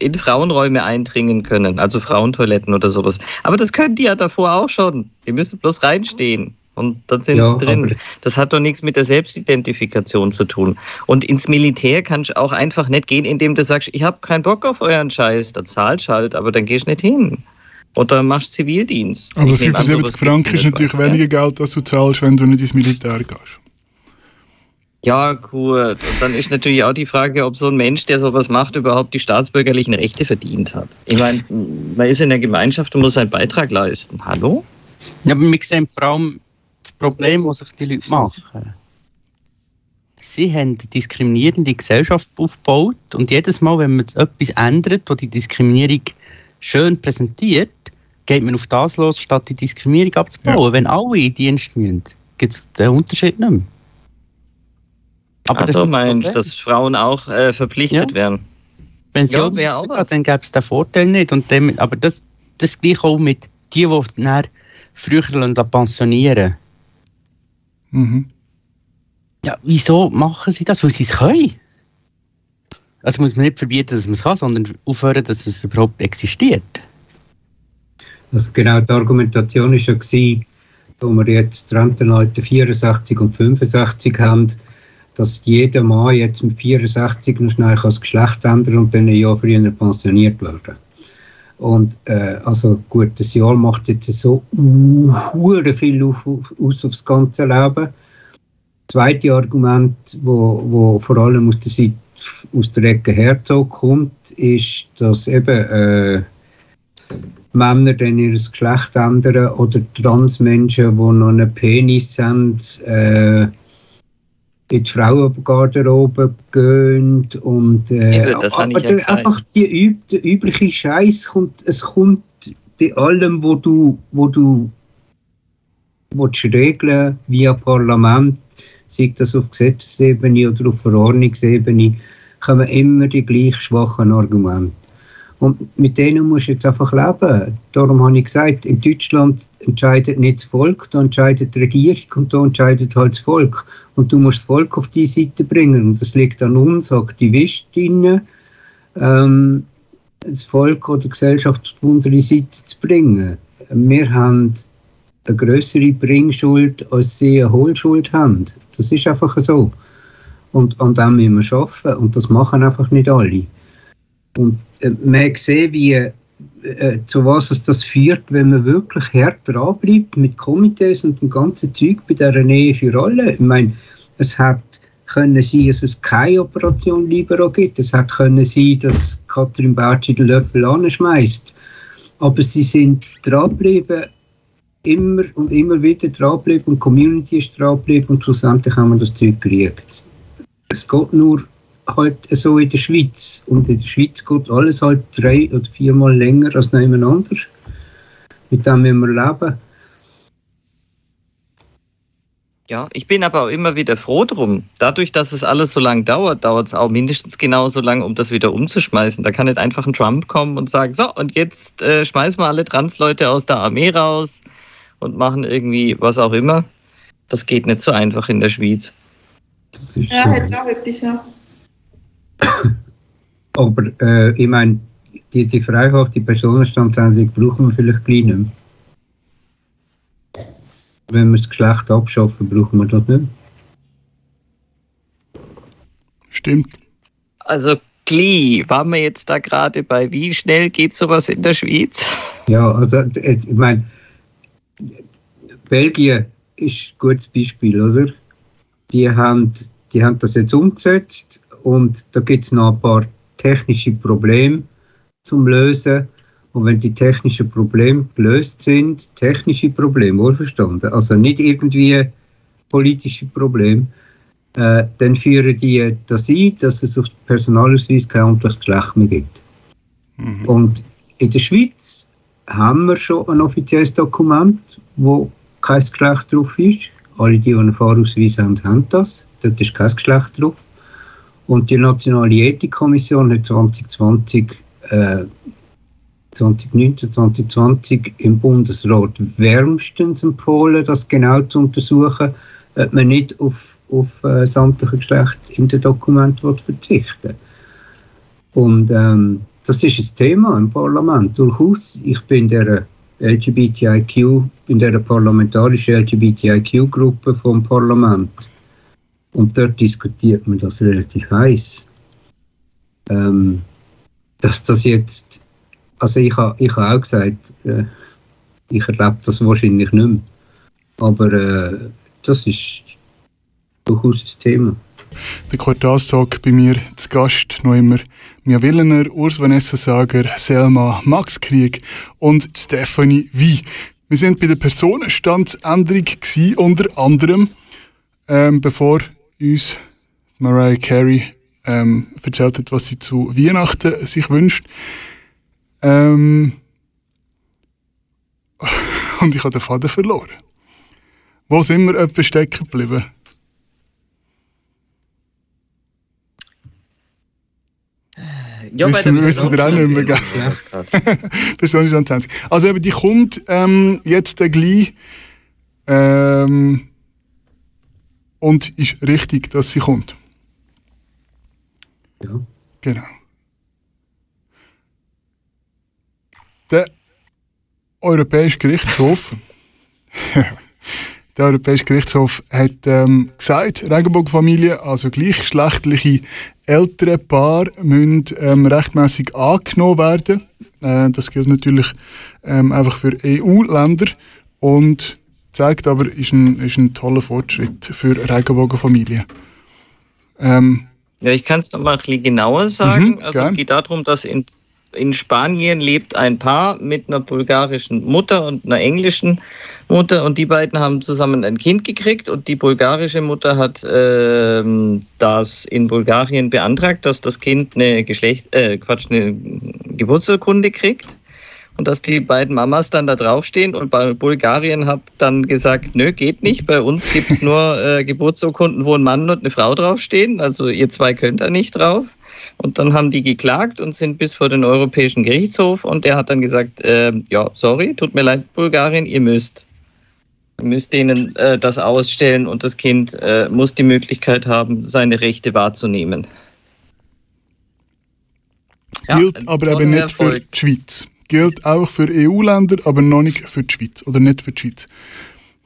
S5: in Frauenräume eindringen können, also Frauentoiletten oder sowas. Aber das können die ja davor auch schon. Die müssen bloß reinstehen. Und dann sind
S6: Ja,
S5: sie drin. Das hat doch nichts mit der Selbstidentifikation zu tun. Und ins Militär kannst du auch einfach nicht gehen, indem du sagst, ich habe keinen Bock auf euren Scheiß. Da zahlst du halt, aber dann gehst du nicht hin. Oder machst Zivildienst.
S2: Aber
S5: Ich nehme an,
S2: 75
S5: sowas gibt's
S2: Franken ist natürlich
S5: Schweiz,
S2: weniger Geld, als du zahlst, wenn du nicht ins Militär gehst.
S5: Ja, gut. Und dann ist natürlich auch die Frage, ob so ein Mensch, der sowas macht, überhaupt die staatsbürgerlichen Rechte verdient hat. Ich meine, man ist in der Gemeinschaft und muss seinen Beitrag leisten. Hallo?
S8: Ja, aber wir sehen vor allem das Problem, das sich die Leute machen. Sie haben eine diskriminierende Gesellschaft aufgebaut und jedes Mal, wenn man etwas ändert, wo die Diskriminierung schön präsentiert, geht man auf das los, statt die Diskriminierung abzubauen. Wenn alle in Dienst müssen, gibt es den Unterschied nicht mehr. Aber
S5: also
S8: das
S5: meinst
S8: Problem.
S5: dass Frauen auch äh, verpflichtet
S8: Ja.
S5: werden?
S8: Wenn sie
S5: Ja,
S8: auch
S5: auch
S8: dann gäbe es den Vorteil nicht. Und dem, aber das, das gleiche auch mit die, die dann früher pensionieren
S2: Mhm.
S8: Ja, wieso machen sie das? Weil sie es können. Also muss man nicht verbieten, dass man es kann, sondern aufhören, dass es überhaupt existiert.
S6: Also genau die Argumentation war ja, gewesen, wo wir jetzt Rentenleute 64 und 65 haben, dass jeder Mann jetzt mit 64 noch schnell das Geschlecht ändern und dann ein Jahr früher pensioniert werden. Und äh, also gut, das Jahr macht jetzt so uh, viel auf, auf, aus aufs ganze Leben. Das zweite Argument, wo, wo vor allem aus der Seite aus der Ecke Herzog kommt, ist, dass eben äh, Männer dann ihr Geschlecht ändern oder Transmenschen, die noch einen Penis haben, äh, in die Frauengarderobe gehen und äh,
S5: Eben, das
S6: aber
S5: ja
S6: einfach die üb der übliche Scheiß kommt, es kommt bei allem, wo du, wo du willst regeln via Parlament, sei das auf Gesetzesebene oder auf Verordnungsebene, kommen immer die gleich schwachen Argumente. Und mit denen musst du jetzt einfach leben. Darum habe ich gesagt, in Deutschland entscheidet nicht das Volk, da entscheidet die Regierung und da entscheidet halt das Volk. Und du musst das Volk auf die Seite bringen. Und das liegt an uns Aktivistinnen, ähm, das Volk oder die Gesellschaft auf unsere Seite zu bringen. Wir haben eine größere Bringschuld, als sie eine Hohlschuld haben. Das ist einfach so. Und an dem müssen wir arbeiten. Und das machen einfach nicht alle. Und äh, man gesehen, wie, äh, zu was es das führt, wenn man wirklich hart dranbleibt mit Komitees und dem ganzen Zeug bei dieser Nähe für alle. Ich meine, es hat können sein, dass es keine Operation Libero gibt. Es hat können sein, dass Katrin Bertschi den Löffel anschmeißt. Aber sie sind dranbleiben, immer und immer wieder dranbleiben und die Community ist dranbleiben und schlussendlich haben wir das Zeug gekriegt. Es geht nur halt so in der Schweiz. Und in der Schweiz geht alles halt drei oder viermal länger als nebeneinander. Mit dem müssen wir leben.
S5: Ja, ich bin aber auch immer wieder froh drum. Dadurch, dass es alles so lang dauert, dauert es auch mindestens genauso lang, um das wieder umzuschmeißen. Da kann nicht einfach ein Trump kommen und sagen, so, und jetzt äh, schmeißen wir alle Transleute aus der Armee raus und machen irgendwie was auch immer. Das geht nicht so einfach in der Schweiz.
S3: Ja, hat auch etwas, ja. *coughs*
S6: Aber äh, ich meine, die, die Freiheit, die Personenstandsänderung brauchen wir vielleicht gleich nicht mehr. Wenn wir das Geschlecht abschaffen, brauchen wir das nicht mehr.
S2: Stimmt.
S5: Also, Glee, waren wir jetzt da gerade bei, wie schnell geht sowas in der Schweiz? *laughs*
S6: Ja, also äh, ich meine, Belgien ist ein gutes Beispiel, oder? Die haben, die haben das jetzt umgesetzt und da gibt es noch ein paar technische Probleme zum Lösen. Und wenn die technischen Probleme gelöst sind, technische Probleme, wohlverstanden, also nicht irgendwie politische Probleme, äh, dann führen die das ein, dass es auf den Personalausweis kein Geschlecht mehr gibt. Und in der Schweiz haben wir schon ein offizielles Dokument, wo kein Geschlecht drauf ist. Alle, die einen Fahrausweis haben, haben das. Dort ist kein Geschlecht drauf. Und die Nationale Ethikkommission hat 2020, äh, 2019, 2020 im Bundesrat wärmstens empfohlen, das genau zu untersuchen, ob man nicht auf, auf äh, sämtliche Geschlechter in den Dokumenten verzichten. Und ähm, das ist ein Thema im Parlament. Durchaus, ich bin in der LGBTIQ, in der parlamentarischen LGBTIQ-Gruppe vom Parlament. Und dort diskutiert man das relativ heiß. Ähm, dass das jetzt, also ich habe ich ha auch gesagt, äh, ich erlebe das wahrscheinlich nicht mehr. Aber äh, das ist durchaus ein Thema.
S2: Der Quartalstag bei mir zu Gast noch immer Mia Willener, Urs Vanessa Sager, Selma Max Krieg und Stephanie Wie. Wir sind bei der Personenstandsänderung gewesen, unter anderem, ähm, bevor uns Mariah Carey ähm, erzählt hat, was sie zu Weihnachten sich wünscht. Ähm, *laughs* und ich habe den Faden verloren. Wo sind wir etwa stecken geblieben?
S5: Ja,
S2: Wissen wir- wissen wir auch nicht mehr, gell? Personenstand 20. Also eben, die kommt ähm, jetzt äh, gleich. Ähm, und ist richtig, dass sie kommt.
S6: Ja.
S2: Genau. Der Europäische Gerichtshof, *laughs* der Europäische Gerichtshof hat ähm, gesagt, Regenbogenfamilien, also gleichgeschlechtliche ältere Paar, müssen ähm, rechtmäßig angenommen werden. Äh, das gilt natürlich ähm, einfach für EU-Länder und zeigt aber, ist ein, ist ein toller Fortschritt für Regenbogenfamilien. Ähm,
S5: Ja, ich kann es noch mal ein bisschen genauer sagen.
S2: Mhm,
S5: also
S2: gern.
S5: es geht darum, dass in, in Spanien lebt ein Paar mit einer bulgarischen Mutter und einer englischen Mutter und die beiden haben zusammen ein Kind gekriegt und die bulgarische Mutter hat ähm, das in Bulgarien beantragt, dass das Kind eine Geschlecht, äh, Quatsch, eine Geburtsurkunde kriegt. Und dass die beiden Mamas dann da draufstehen und bei Bulgarien hat dann gesagt, nö, geht nicht. Bei uns gibt es *laughs* nur äh, Geburtsurkunden, wo ein Mann und eine Frau draufstehen. Also ihr zwei könnt da nicht drauf. Und dann haben die geklagt und sind bis vor den Europäischen Gerichtshof und der hat dann gesagt, äh, ja, sorry, tut mir leid, Bulgarien, ihr müsst. Ihr müsst denen äh, das ausstellen und das Kind äh, muss die Möglichkeit haben, seine Rechte wahrzunehmen. Ja,
S2: gilt aber eben nicht für
S5: Erfolg.
S2: die Schweiz. Gilt auch für EU-Länder, aber noch nicht für die Schweiz. Oder nicht für die Schweiz.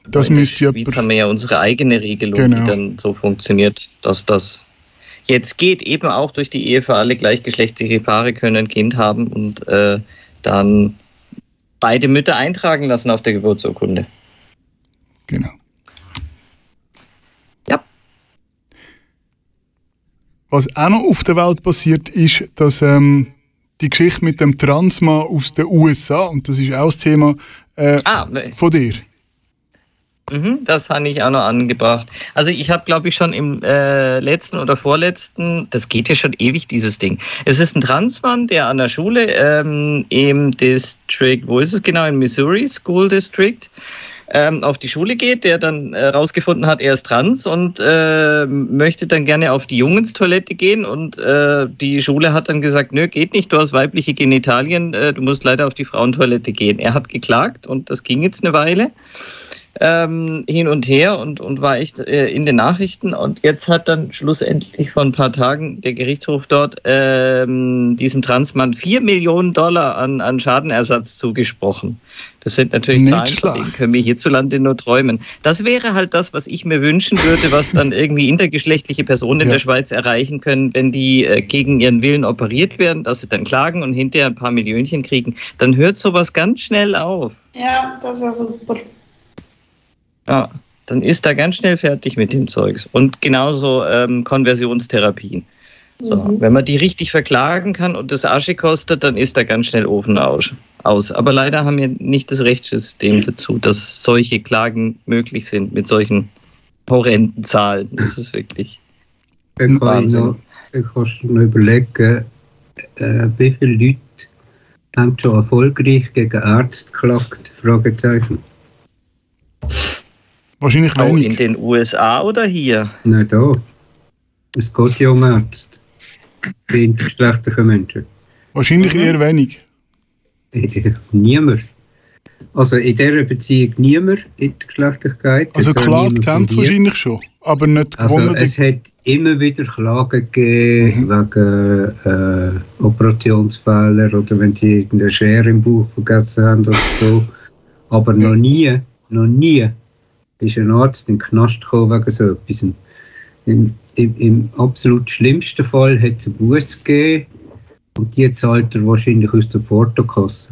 S2: Das
S5: in der
S2: müsste
S5: Schweiz
S2: jemand.
S5: haben wir ja unsere eigene Regelung,
S2: Genau.
S5: die dann so funktioniert, dass das jetzt geht, eben auch durch die Ehe für alle gleichgeschlechtliche Paare können ein Kind haben und äh, dann beide Mütter eintragen lassen auf der Geburtsurkunde.
S2: Genau.
S5: Ja.
S2: Was auch noch auf der Welt passiert, ist, dass ähm, die Geschichte mit dem Transmann aus den USA, und das ist auch das Thema äh,
S5: Ah,
S2: von dir.
S5: mhm, das habe ich auch noch angebracht. Also ich habe, glaube ich, schon im äh, letzten oder vorletzten, das geht ja schon ewig, dieses Ding. Es ist ein Transmann, der an der Schule ähm, im District, wo ist es genau, in Missouri School District, ähm, auf die Schule geht, der dann herausgefunden hat, er ist trans und äh, möchte dann gerne auf die Jungenstoilette gehen und äh, die Schule hat dann gesagt, nö, geht nicht, du hast weibliche Genitalien, äh, du musst leider auf die Frauentoilette gehen. Er hat geklagt und das ging jetzt eine Weile ähm, hin und her und, und war echt äh, in den Nachrichten. Und jetzt hat dann schlussendlich vor ein paar Tagen der Gerichtshof dort ähm, diesem Transmann 4 Millionen Dollar an, an Schadenersatz zugesprochen. Das sind natürlich
S2: Nicht
S5: Zahlen, von
S2: schlecht.
S5: denen können wir hierzulande nur träumen. Das wäre halt das, was ich mir wünschen würde, was dann irgendwie intergeschlechtliche Personen in
S2: Ja.
S5: der Schweiz erreichen können, wenn die äh, gegen ihren Willen operiert werden, dass sie dann klagen und hinterher ein paar Millionchen kriegen. Dann hört sowas ganz schnell auf.
S3: Ja, das wäre super.
S5: Ja, dann ist er ganz schnell fertig mit dem Zeugs. Und genauso ähm, Konversionstherapien. So,
S3: Mhm.
S5: Wenn man die richtig verklagen kann und das Asche kostet, dann ist da ganz schnell Ofen aus. aus. Aber leider haben wir nicht das Rechtssystem dazu, dass solche Klagen möglich sind mit solchen horrenden Zahlen. Das ist wirklich.
S6: Ich
S5: Wahnsinn.
S6: noch, ich kann noch überlegen, äh, wie viele Leute haben schon erfolgreich gegen Ärzte geklagt? Fragezeichen.
S2: Wahrscheinlich
S5: Auch in
S2: wenig.
S5: den USA oder hier?
S6: Nein, da. Es geht ja um Ärzte. Bei intergeschlechtlichen Menschen.
S2: Wahrscheinlich eher wenig.
S6: Niemand. Also in dieser Beziehung niemand, Intergeschlechtlichkeit.
S2: Also
S6: Jetzt auch
S2: klagt haben sie wahrscheinlich schon, aber nicht
S6: Also
S2: gewonnen.
S6: es hat immer wieder Klagen gegeben
S2: Mhm.
S6: wegen äh, Operationsfehler oder wenn sie irgendeine Schere im Bauch vergessen haben oder so. Aber noch nie, noch nie ist ein Arzt in den Knast gekommen wegen so etwas. In, im, Im absolut schlimmsten Fall hat es einen Buß gegeben und die zahlt er wahrscheinlich aus der Portokasse.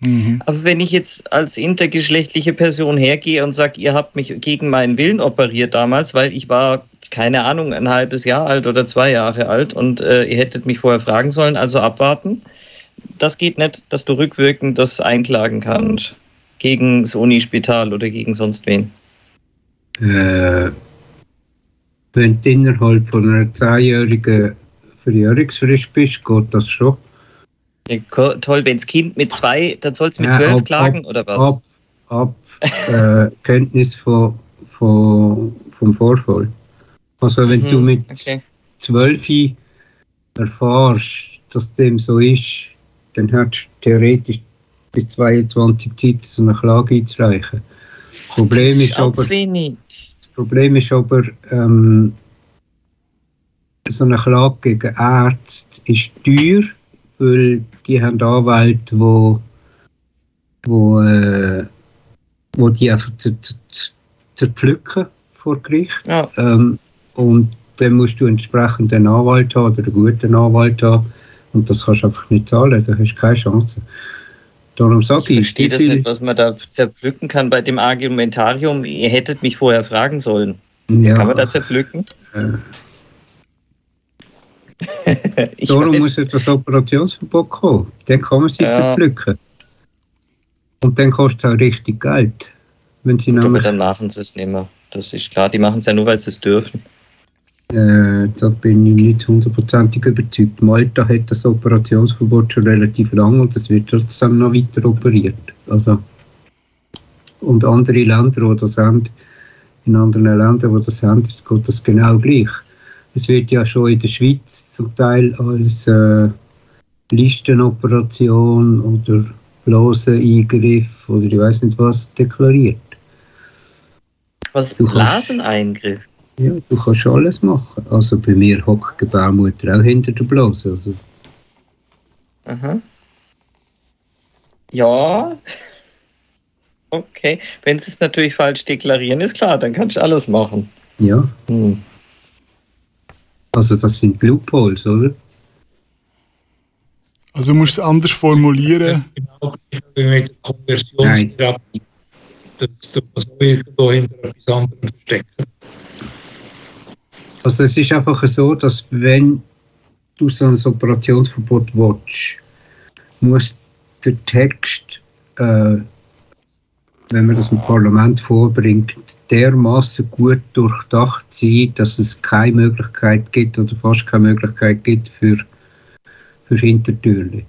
S2: mhm.
S5: Aber wenn ich jetzt als intergeschlechtliche Person hergehe und sage, ihr habt mich gegen meinen Willen operiert damals, weil ich war, keine Ahnung, ein halbes Jahr alt oder zwei Jahre alt und äh, ihr hättet mich vorher fragen sollen, also abwarten. Das geht nicht, dass du rückwirkend das einklagen kannst. Gegen das Unispital oder gegen sonst wen.
S6: Äh, wenn du innerhalb von einer zehnjährigen Verjährungsfrist bist, geht das schon.
S5: Ja, toll, wenns Kind mit zwei, dann soll es mit
S6: Ja,
S5: zwölf
S6: ab-
S5: klagen oder was?
S6: Ab, ab äh, *laughs* Kenntnis von, von, vom Vorfall. Also wenn
S5: Mhm,
S6: du mit
S5: okay.
S6: zwölf erfährst, dass dem so ist, dann hast du theoretisch bis 22 Zeit, so eine Klage einzureichen. Das Problem ist
S5: auch
S6: aber,
S5: wenig.
S6: Das Problem ist aber ähm, so eine Klage gegen Ärzte ist teuer, weil die haben Anwälte, wo, wo, äh, wo die einfach zer- zer- zer- zerpflücken vor Gericht.
S5: Ja.
S6: Ähm, und dann musst du entsprechend einen Anwalt haben oder einen guten Anwalt haben. Und das kannst du einfach nicht zahlen, da hast du keine Chance. Darum
S5: Ich
S6: sage ich,
S5: verstehe
S6: wie
S5: das nicht, was man da zerpflücken kann bei dem Argumentarium. Ihr hättet mich vorher fragen sollen.
S6: ja,
S5: Kann man da zerpflücken?
S6: äh, *laughs*
S5: ich
S6: darum
S5: weiß,
S6: muss etwas Operationsverbot kommen. Dann kann man sie
S5: Ja.
S6: zerpflücken. Und dann kostet es auch richtig Geld. Wenn sie
S5: aber dann machen sie es nicht mehr. Das ist klar, die machen es ja nur, weil sie es dürfen.
S6: Äh, da bin ich nicht hundertprozentig überzeugt. Malta hat das Operationsverbot schon relativ lang und es wird trotzdem noch weiter operiert. Also, und andere Länder, die das haben, in anderen Ländern, die das haben, geht das genau gleich. Es wird ja schon in der Schweiz zum Teil als äh, Listenoperation oder Blaseneingriff oder ich weiß nicht was deklariert.
S5: Was
S6: kannst-
S5: Blaseneingriff?
S6: Ja, du kannst alles machen. Also bei mir hockt die Gebärmutter auch hinter der Blase. Also,
S5: Aha. Ja. Okay. Wenn sie es natürlich falsch deklarieren, ist klar, dann kannst du alles machen.
S6: ja,
S5: Hm.
S6: also das sind Loopholes, oder?
S2: Also du musst es anders formulieren. *laughs*
S4: Genau mit der Konversionstherapie. Man so irgendwo hinter etwas anderem verstecken.
S6: Also es ist einfach so, dass wenn du so ein Operationsverbot willst, muss der Text, äh, wenn man das im Parlament vorbringt, dermaßen gut durchdacht sein, dass es keine Möglichkeit gibt oder fast keine Möglichkeit gibt für, für Hintertürchen.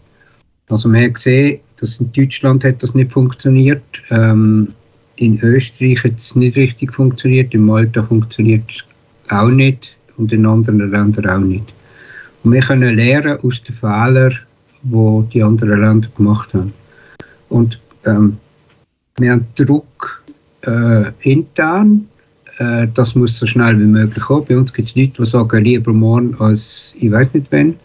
S6: Also man hat gesehen, dass in Deutschland hat das nicht funktioniert, ähm, in Österreich hat es nicht richtig funktioniert, in Malta funktioniert es auch nicht und in anderen Ländern auch nicht. Und wir können lernen aus den Fehlern, die die anderen Länder gemacht haben. Und ähm, wir haben Druck äh, intern, äh, das muss so schnell wie möglich kommen. Bei uns gibt es Leute, die sagen, lieber morgen als ich weiß nicht wann.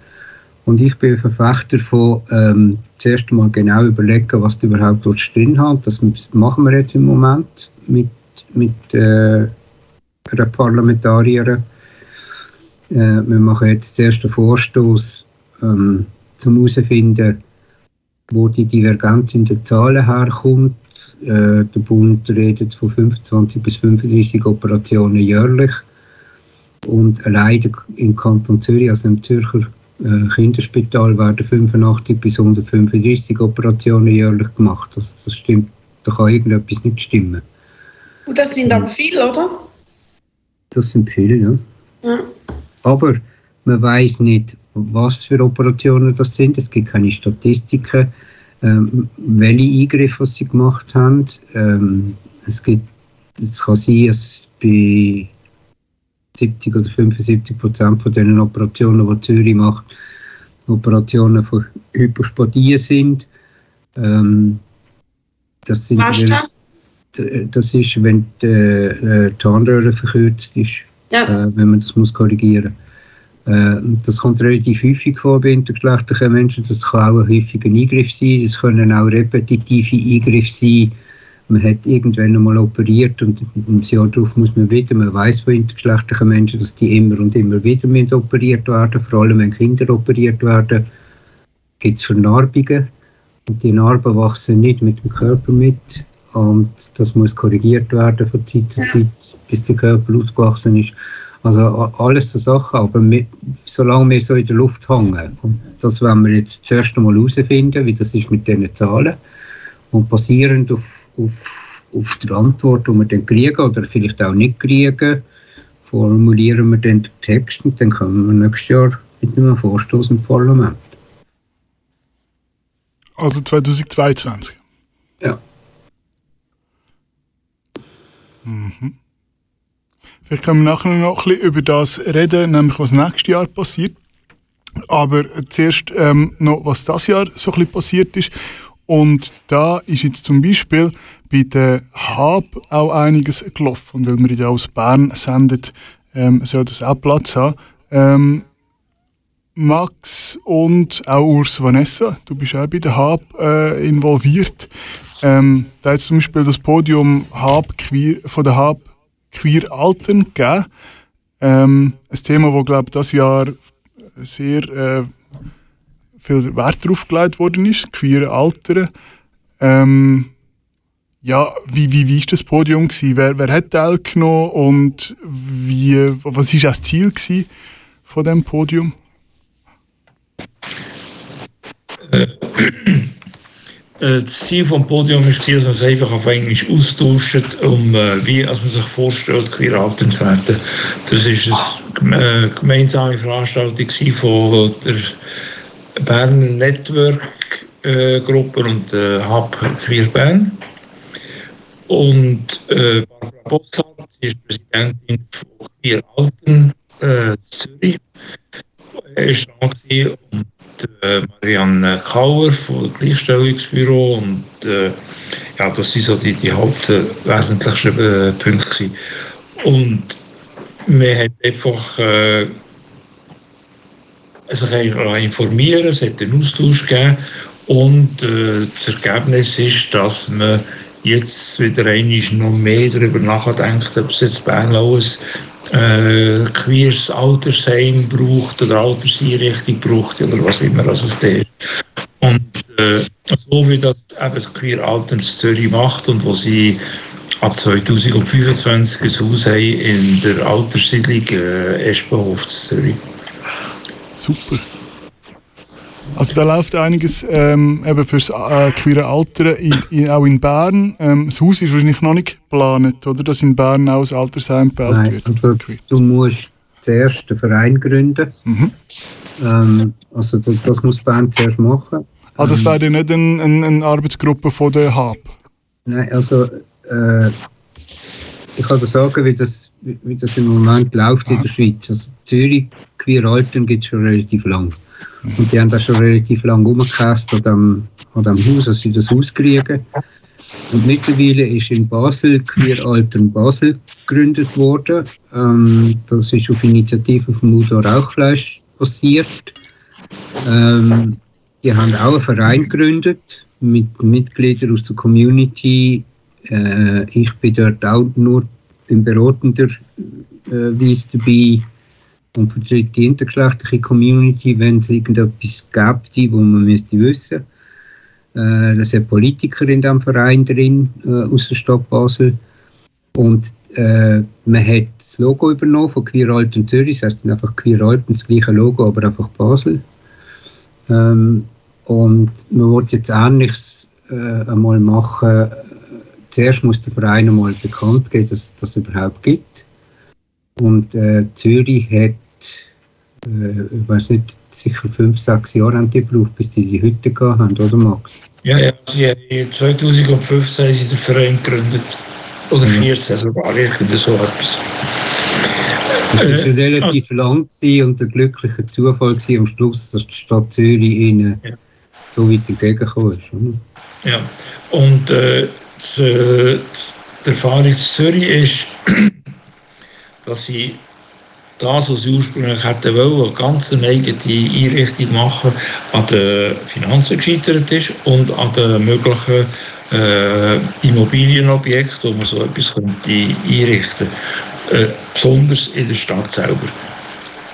S6: Und ich bin Verfechter von ähm, zuerst mal genau überlegen, was du überhaupt dort drin hast. Das machen wir jetzt im Moment mit, mit äh, einer Parlamentarierin. Äh, wir machen jetzt zuerst den Vorstoß, ähm, zum herauszufinden, wo die Divergenz in den Zahlen herkommt. Äh, der Bund redet von 25 bis 35 Operationen jährlich. Und allein im Kanton Zürich, also im Zürcher äh, Kinderspital, werden 85 bis 135 Operationen jährlich gemacht. Das, das stimmt, da kann irgendetwas nicht stimmen.
S3: Und das sind aber viele, oder?
S6: Das sind viele, ja.
S3: Ja.
S6: Aber man weiß nicht, was für Operationen das sind. Es gibt keine Statistiken, ähm, welche Eingriffe was sie gemacht haben. Ähm, es, gibt, es kann sein, dass bei 70 oder 75 Prozent von den Operationen, die Zürich macht, Operationen von Hypospadie sind. Ähm, das sind
S3: du das?
S6: Ist, wenn die, äh, die Harnröhre verkürzt ist,
S3: Ja.
S6: äh, wenn man das muss korrigieren äh, Das kommt relativ häufig vor bei intergeschlechtlichen Menschen. Das kann auch ein häufiger Eingriff sein. Das können auch repetitive Eingriffe sein. Man hat irgendwann einmal operiert und im Jahr darauf muss man wieder, man weiß von intergeschlechtlichen Menschen, dass die immer und immer wieder operiert werden vor allem wenn Kinder operiert werden, gibt es Vernarbungen. Und die Narben wachsen nicht mit dem Körper mit. Und das muss korrigiert werden von Zeit zu Zeit, bis der Körper ausgewachsen ist. Also alles so Sachen, aber mit, solange wir so in der Luft hängen, und das werden wir jetzt zuerst einmal herausfinden, wie das ist mit diesen Zahlen. Und basierend auf, auf, auf der Antwort, die wir dann kriegen oder vielleicht auch nicht kriegen, formulieren wir dann den Text und dann kommen wir nächstes Jahr mit einem Vorstoß im Parlament.
S2: Also 2022.
S6: Ja.
S2: Mhm. Vielleicht können wir nachher noch ein bisschen über das reden, nämlich was nächstes Jahr passiert. Aber zuerst ähm, noch, was das Jahr so ein bisschen passiert ist. Und da ist jetzt zum Beispiel bei der Hab auch einiges gelaufen. Und weil wir ja aus Bern sendet, ähm, soll das auch Platz haben. Ähm, Max und auch Urs Vanessa, du bist auch bei der Hab äh, involviert. Ähm, da hat es zum Beispiel das Podium Hab Queer, von der Hab Queer Alten gegeben. Ähm, ein Thema, wo glaube das Jahr sehr äh, viel Wert darauf gelegt worden ist, queer Altern. Ähm, ja, wie, wie, wie ist das Podium gewesen? Wer, wer hat teilgenommen und wie, was ist das Ziel gewesen von dem Podium?
S4: Äh, das Ziel vom Podium war, dass man es einfach auf Englisch austauscht, um äh, wie als man sich vorstellt, queer alten zu werden. Das war eine gemeinsame Veranstaltung von der Berner Network äh, Gruppe und äh, Hub Queer Bern. Und äh, Barbara Bossart ist Präsidentin von Queer Alten äh, Zürich. Dran und äh, Marianne Kauer vom Gleichstellungsbüro und äh, ja, das sind so die, die hauptwesentlichsten äh, Punkte gewesen. Und wir haben einfach äh, sich informieren, es hat einen Austausch gegeben und äh, das Ergebnis ist, dass man jetzt wieder einmal noch mehr darüber nachdenkt, ob es jetzt Bern auch ein äh, queers Altersheim braucht oder Alterseinrichtung braucht oder was immer also es ist. Und äh, so wie das eben Queer Alters Zürich macht und wo sie ab 2025 ein Haus haben in der Alterssiedlung äh, Espenhof Zürich.
S2: Super. Also da läuft einiges ähm, eben fürs äh, queere Alter, in, in, auch in Bern. Ähm, das Haus ist wahrscheinlich noch nicht geplant, oder? Dass in Bern auch ein Altersheim gebaut
S6: Nein,
S2: wird.
S6: Also, du musst zuerst einen Verein gründen. Mhm. Ähm, also das, das, muss Bern zuerst machen.
S2: Also das wäre ja nicht eine ein, ein Arbeitsgruppe von der HAB?
S6: Nein, also äh, ich kann dir sagen, wie das, wie das im Moment läuft in der Schweiz. Also Zürich, Queer Alten gibt es schon relativ lang. Und die haben da schon relativ lang rumgekauft an dem, an dem Haus, als sie das Haus kriegen. Und mittlerweile ist in Basel Queer Alten Basel gegründet worden. Ähm, das ist auf Initiative von Udo Rauchfleisch passiert. Ähm, die haben auch einen Verein gegründet mit Mitgliedern aus der Community. Äh, ich bin dort auch nur in beratender äh, Weise dabei und vertritt die intergeschlechtliche Community, wenn es irgendetwas gibt, wo man müsste wissen äh, Da sind Politiker in diesem Verein drin, äh, aus der Stadt Basel. Und äh, man hat das Logo übernommen von Queer Alpen Zürich, das heißt einfach Queer Alpen, das gleiche Logo, aber einfach Basel. Ähm, und man wollte jetzt Ähnliches äh, einmal machen. Zuerst muss der Verein einmal bekannt geben, dass das überhaupt gibt. Und äh, Zürich hat äh, ich weiß nicht, sicher fünf, sechs Jahre haben die gebraucht, bis die die Hütte gehabt haben, oder Max?
S4: Ja, ja, sie haben 2015 sie den Verein gegründet. Oder 14 sogar, irgendwie so etwas.
S6: Das war äh, relativ also, lang und ein glücklicher Zufall gewesen, am Schluss, dass die Stadt Zürich ihnen ja. so weit entgegengekommen ist. Oder?
S4: Ja, und äh, das, äh, die Erfahrung in Zürich ist, *clears throat* dass sie das, was sie ursprünglich hätten wollen, eine ganz eigene Einrichtung machen, an den Finanzen gescheitert ist und an den möglichen äh, Immobilienobjekten, wo man so etwas könnte einrichten könnte. Äh, besonders in der Stadt selber.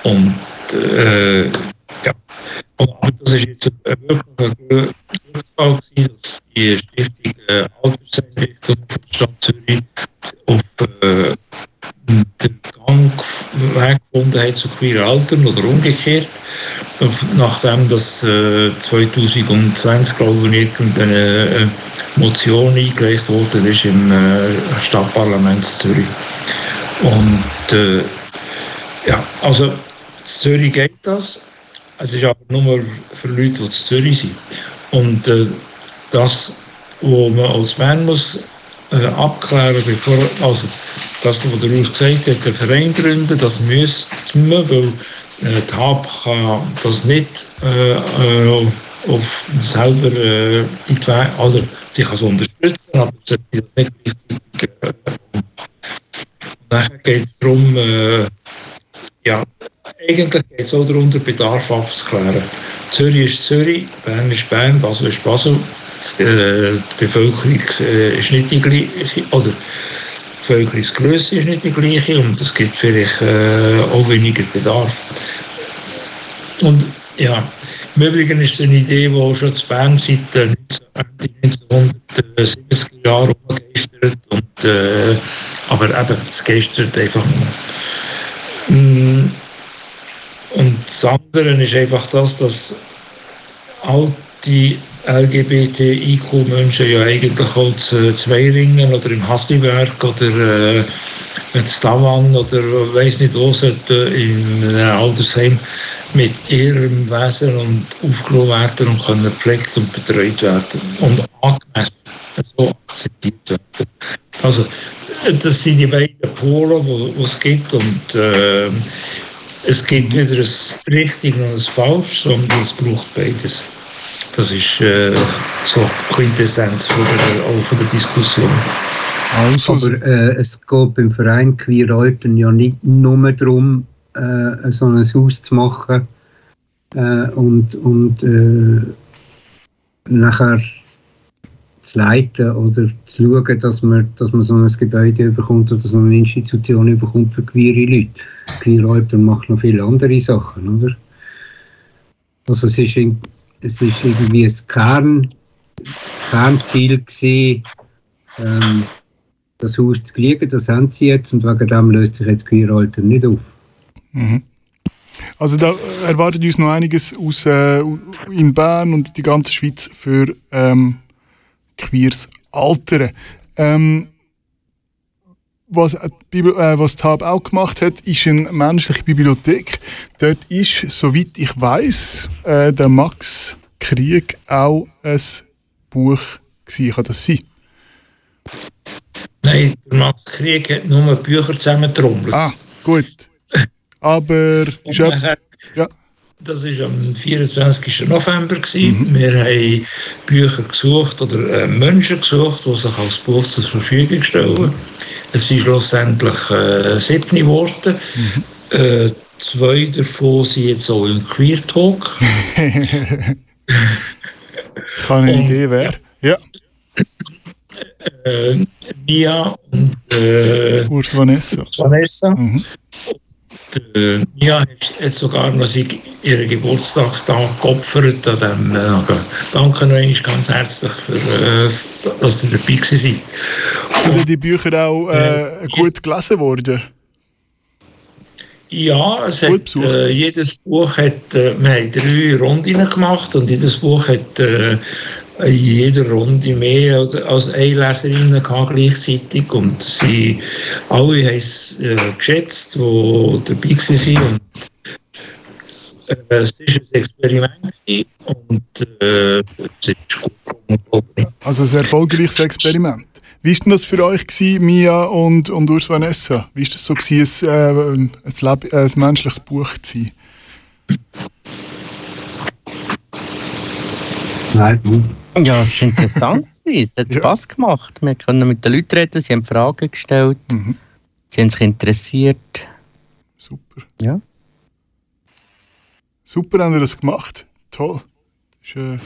S4: Und äh, ja, aber das ist jetzt wirklich ein Glücksfall dass die Stiftung äh, Alterseinrichtung der Stadt Zürich auf äh, den Gang Weg gefunden hat zu queer Altern oder umgekehrt. Nachdem das äh, 2020, glaube ich, irgendeine äh, Motion eingereicht wurde ist im äh, Stadtparlament Zürich. Und äh, ja, also Zürich geht das. Es ist aber nur für Leute, die in Zürich sind. Und äh, das, was man als Bern muss äh, abklären, bevor, also das, was der Urs gesagt hat, den Verein gründen, das müsste man, weil äh, die HAB kann das nicht auf selber äh, in die Wege, oder sie kann es unterstützen, aber sie sollte das nicht gleichzeitig äh. Dann geht es darum, ja, eigentlich geht es auch darum, den Bedarf abzuklären. Zürich ist Zürich, Bern ist Bern, Basel ist Basel. Äh, die Bevölkerung äh, ist nicht die gleiche, oder die Bevölkerungsgröße ist nicht die gleiche und es gibt vielleicht äh, auch weniger Bedarf. Und ja, im Übrigen ist es eine Idee, die schon zu Bern seit äh, 1970er Jahren rumgeistert. Und, äh, aber eben, es geistert einfach nur. Und das andere ist einfach das, dass all die LGBTIQ-Menschen ja eigentlich auch zu Zweiringen oder im Hasliberg oder äh, in Stavan oder weiß nicht wo sollten in einem Altersheim mit ihrem Wesen und aufgenommen werden und können gepflegt und betreut werden und angemessen so akzeptiert werden. Also das sind die beiden Pole, die es gibt und äh, es gibt weder ein richtig noch ein falsch, sondern es braucht beides. Das ist äh, so die Quintessenz von der, auch von der Diskussion.
S2: Also,
S6: Aber äh, es geht beim Verein Queer Alpen ja nicht nur darum, äh, so ein Haus zu machen äh, und, und äh, nachher zu leiten oder zu schauen, dass man, dass man so ein Gebäude bekommt oder so eine Institution bekommt für queere Leute. Queer Alpen macht noch viele andere Sachen, oder? Also es ist, in, es ist irgendwie das, Kern, das Kernziel gewesen, ähm, das Haus zu kriegen, das haben sie jetzt und wegen dem löst sich jetzt Queer Alpen nicht auf.
S2: Mhm. Also da erwartet uns noch einiges aus äh, in Bern und die ganze Schweiz für ähm, queers Altern. Ähm, was, die Bibel, äh, was die HAB auch gemacht hat, ist eine menschliche Bibliothek. Dort ist, soweit ich weiß, äh, der Max Krieg auch ein Buch gewesen. Kann das sein?
S4: Nein, der Max Krieg hat nur Bücher zusammengetrommelt.
S2: Ah, gut. Aber ist ja.
S4: Das war am 24. November. Gewesen. Wir haben Bücher gesucht oder äh, Menschen gesucht, die sich als Buch zur Verfügung stellen. Es sind schlussendlich äh, sieben geworden. Äh, zwei davon sind jetzt auch im Queer Talk. *laughs*
S2: keine
S4: Und-
S2: Idee wer. Ja,
S4: Äh, Mia und äh,
S2: Urs Vanessa.
S4: Vanessa.
S2: Mhm.
S4: Die, äh, Mia hat jetzt sogar noch ihren Geburtstagstag geopfert. An dem, äh, danke noch einmal ganz herzlich, für, äh, dass ihr dabei seid.
S2: Sind die Bücher auch äh, gut gelesen worden?
S4: Ja, es hat, äh, jedes Buch hat, äh, wir haben drei Runden gemacht und jedes Buch hat äh, in jeder Runde mehr als, eine Leserin gleichzeitig und sie alle haben es äh, geschätzt, die dabei waren. Und, äh, es war ein Experiment und äh, es ist gut.
S2: Also ein erfolgreiches Experiment. Wie war denn das für euch, gewesen, Mia und, und Urs Vanessa? Wie war das so, gewesen, ein, äh, ein, Leb äh, ein menschliches Buch zu sein?
S6: Nein, du.
S8: Ja, es war interessant. *laughs* es hat
S2: Ja.
S8: Spass gemacht. Wir können mit den Leuten reden, sie haben Fragen gestellt,
S2: Mhm.
S8: sie haben sich interessiert.
S2: Super.
S8: Ja.
S2: Super haben ihr das gemacht. Toll. Ist äh,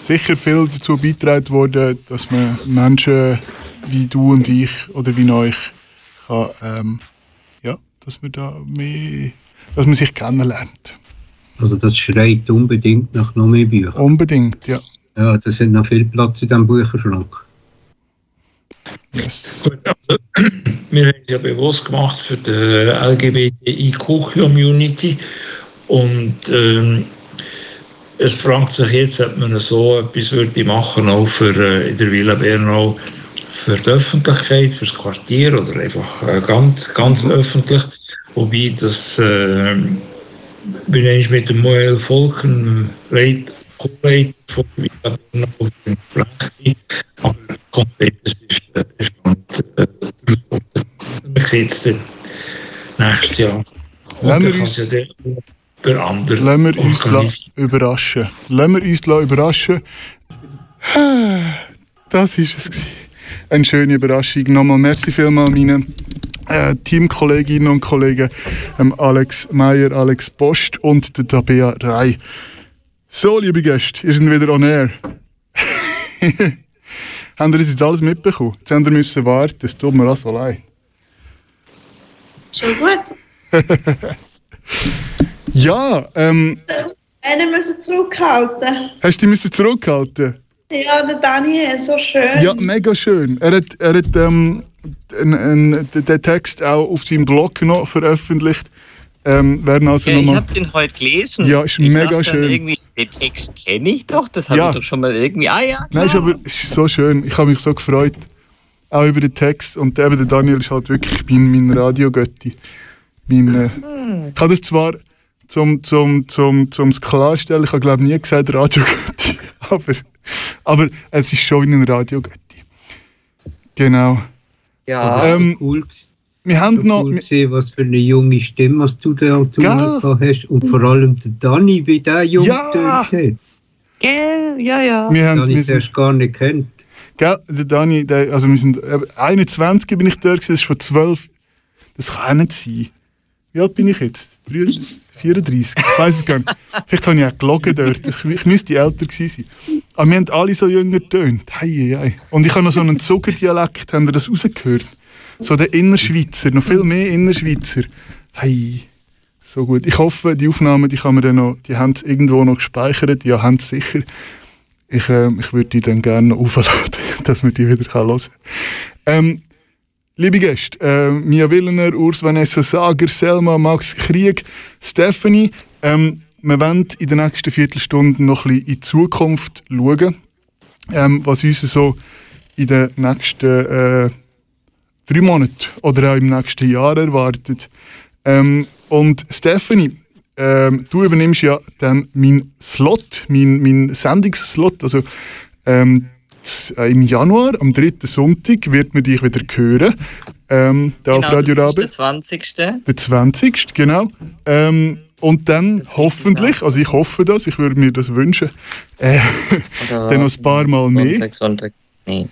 S2: sicher viel dazu beigetragen worden, dass man Menschen wie du und ich oder wie euch kann, ähm, ja, dass man da mehr, dass man sich kennenlernt.
S6: Also das schreit unbedingt nach noch mehr Büchern.
S2: Unbedingt, ja.
S6: Ja, da sind noch viel Platz in diesem Bücherschrank.
S2: Yes.
S4: Gut, also, *clears throat* wir haben es ja bewusst gemacht für die LGBTIQ-Community und ähm, es fragt sich jetzt, ob man so etwas würde machen auch für äh, in der Villa Bernau für die Öffentlichkeit, für das Quartier oder einfach äh, ganz, ganz öffentlich. Wobei das äh, bin ich mit dem Moel Volken Leit Co-Leiter von der Bernau auf Gespräch gewesen. Aber konkret das ist, äh, noch nicht äh. Man sieht es dann nächstes Jahr. Und dann kann es ja über andere
S2: Lassen wir uns überraschen. Lassen wir uns überraschen. *sighs* Das ist es. Eine schöne Überraschung. Nochmal merci vielmals meinen äh, Teamkolleginnen und Kollegen ähm, Alex Meyer, Alex Post und der Tabea Rai. So, liebe Gäste, ihr seid wieder on air. Habt ihr das jetzt alles mitbekommen? Jetzt haben wir müssen warten. Es tut mir auch so leid.
S3: Schon gut. *laughs*
S2: Ja, ähm,
S3: Einen müssen zurückhalten.
S2: hast du müssen zurückhalten?
S3: Ja, der Daniel, so schön.
S2: Ja, mega schön. Er hat, er hat ähm, den den Text auch auf seinem Blog noch veröffentlicht. Ähm, werden also
S5: Ja, ich habe den heute gelesen.
S2: Ja, ist
S5: ich
S2: mega
S5: dachte
S2: schön.
S5: Irgendwie, den Text kenne ich doch, das habe
S2: Ja.
S5: ich doch schon mal irgendwie. Ah ja,
S2: Nein, ist
S5: klar.
S2: aber es ist so schön. Ich habe mich so gefreut. Auch über den Text. Und eben der Daniel ist halt wirklich mein, mein Radiogötti. Mein, äh, ich habe das zwar zum, zum, zum, zum Klarstellen, ich habe glaube nie gesagt Radiogötti. *laughs* Aber, aber es ist schon ein Radiogötti. Genau.
S5: ja.
S2: Ähm,
S6: cool gewesen.
S2: Wir haben noch.
S6: cool gesehen, was für eine junge Stimme was du da? Tunnel gehabt hast. Und vor allem der Dani, wie der jung
S2: Ja!
S6: hat.
S5: Gell, ja, ja.
S2: Wir haben, wir
S6: hast du gar nicht kennt.
S2: Gell, der Dani, der, also wir sind, äh, 21 bin ich da, gewesen, das ist von 12. Das kann nicht sein. Wie alt bin ich jetzt? 33, 34? Ich weiß es gar nicht. Vielleicht habe ich auch gelogen dort. Ich, ich müsste älter gewesen sein. Aber wir haben alle so jünger getönt. Hei, hei. Und ich habe noch so einen Zuckerdialekt. Habt ihr das rausgehört? So der Innerschweizer, noch viel mehr Innerschweizer. Hei. So gut. Ich hoffe, die Aufnahmen, die kann man dann noch, die haben es irgendwo noch gespeichert. Ja, haben sie sicher. Ich, ähm, ich würde die dann gerne noch aufladen, *laughs* dass man die wieder kann hören kann. Ähm, liebe Gäste, äh, Mia Willener, Urs Vanessa Sager, Selma, Max Krieg, Stephanie, ähm, wir wollen in den nächsten Viertelstunden noch ein bisschen in die Zukunft schauen, ähm, was uns so in den nächsten äh, drei Monaten oder auch im nächsten Jahr erwartet. Ähm, und Stephanie, ähm, du übernimmst ja dann meinen Slot, mein, mein Sendungsslot. Also ähm, z- äh, im Januar, am 3. Sonntag, wird man dich wieder hören. Ähm, da
S5: genau,
S2: auf Radio
S5: das ist der 20.
S2: Der 20. genau. Ähm, und dann hoffentlich, also ich hoffe das, ich würde mir das wünschen, äh, *laughs* dann noch ein paar Mal mehr.
S5: Sonntag, Sonntag. Nee.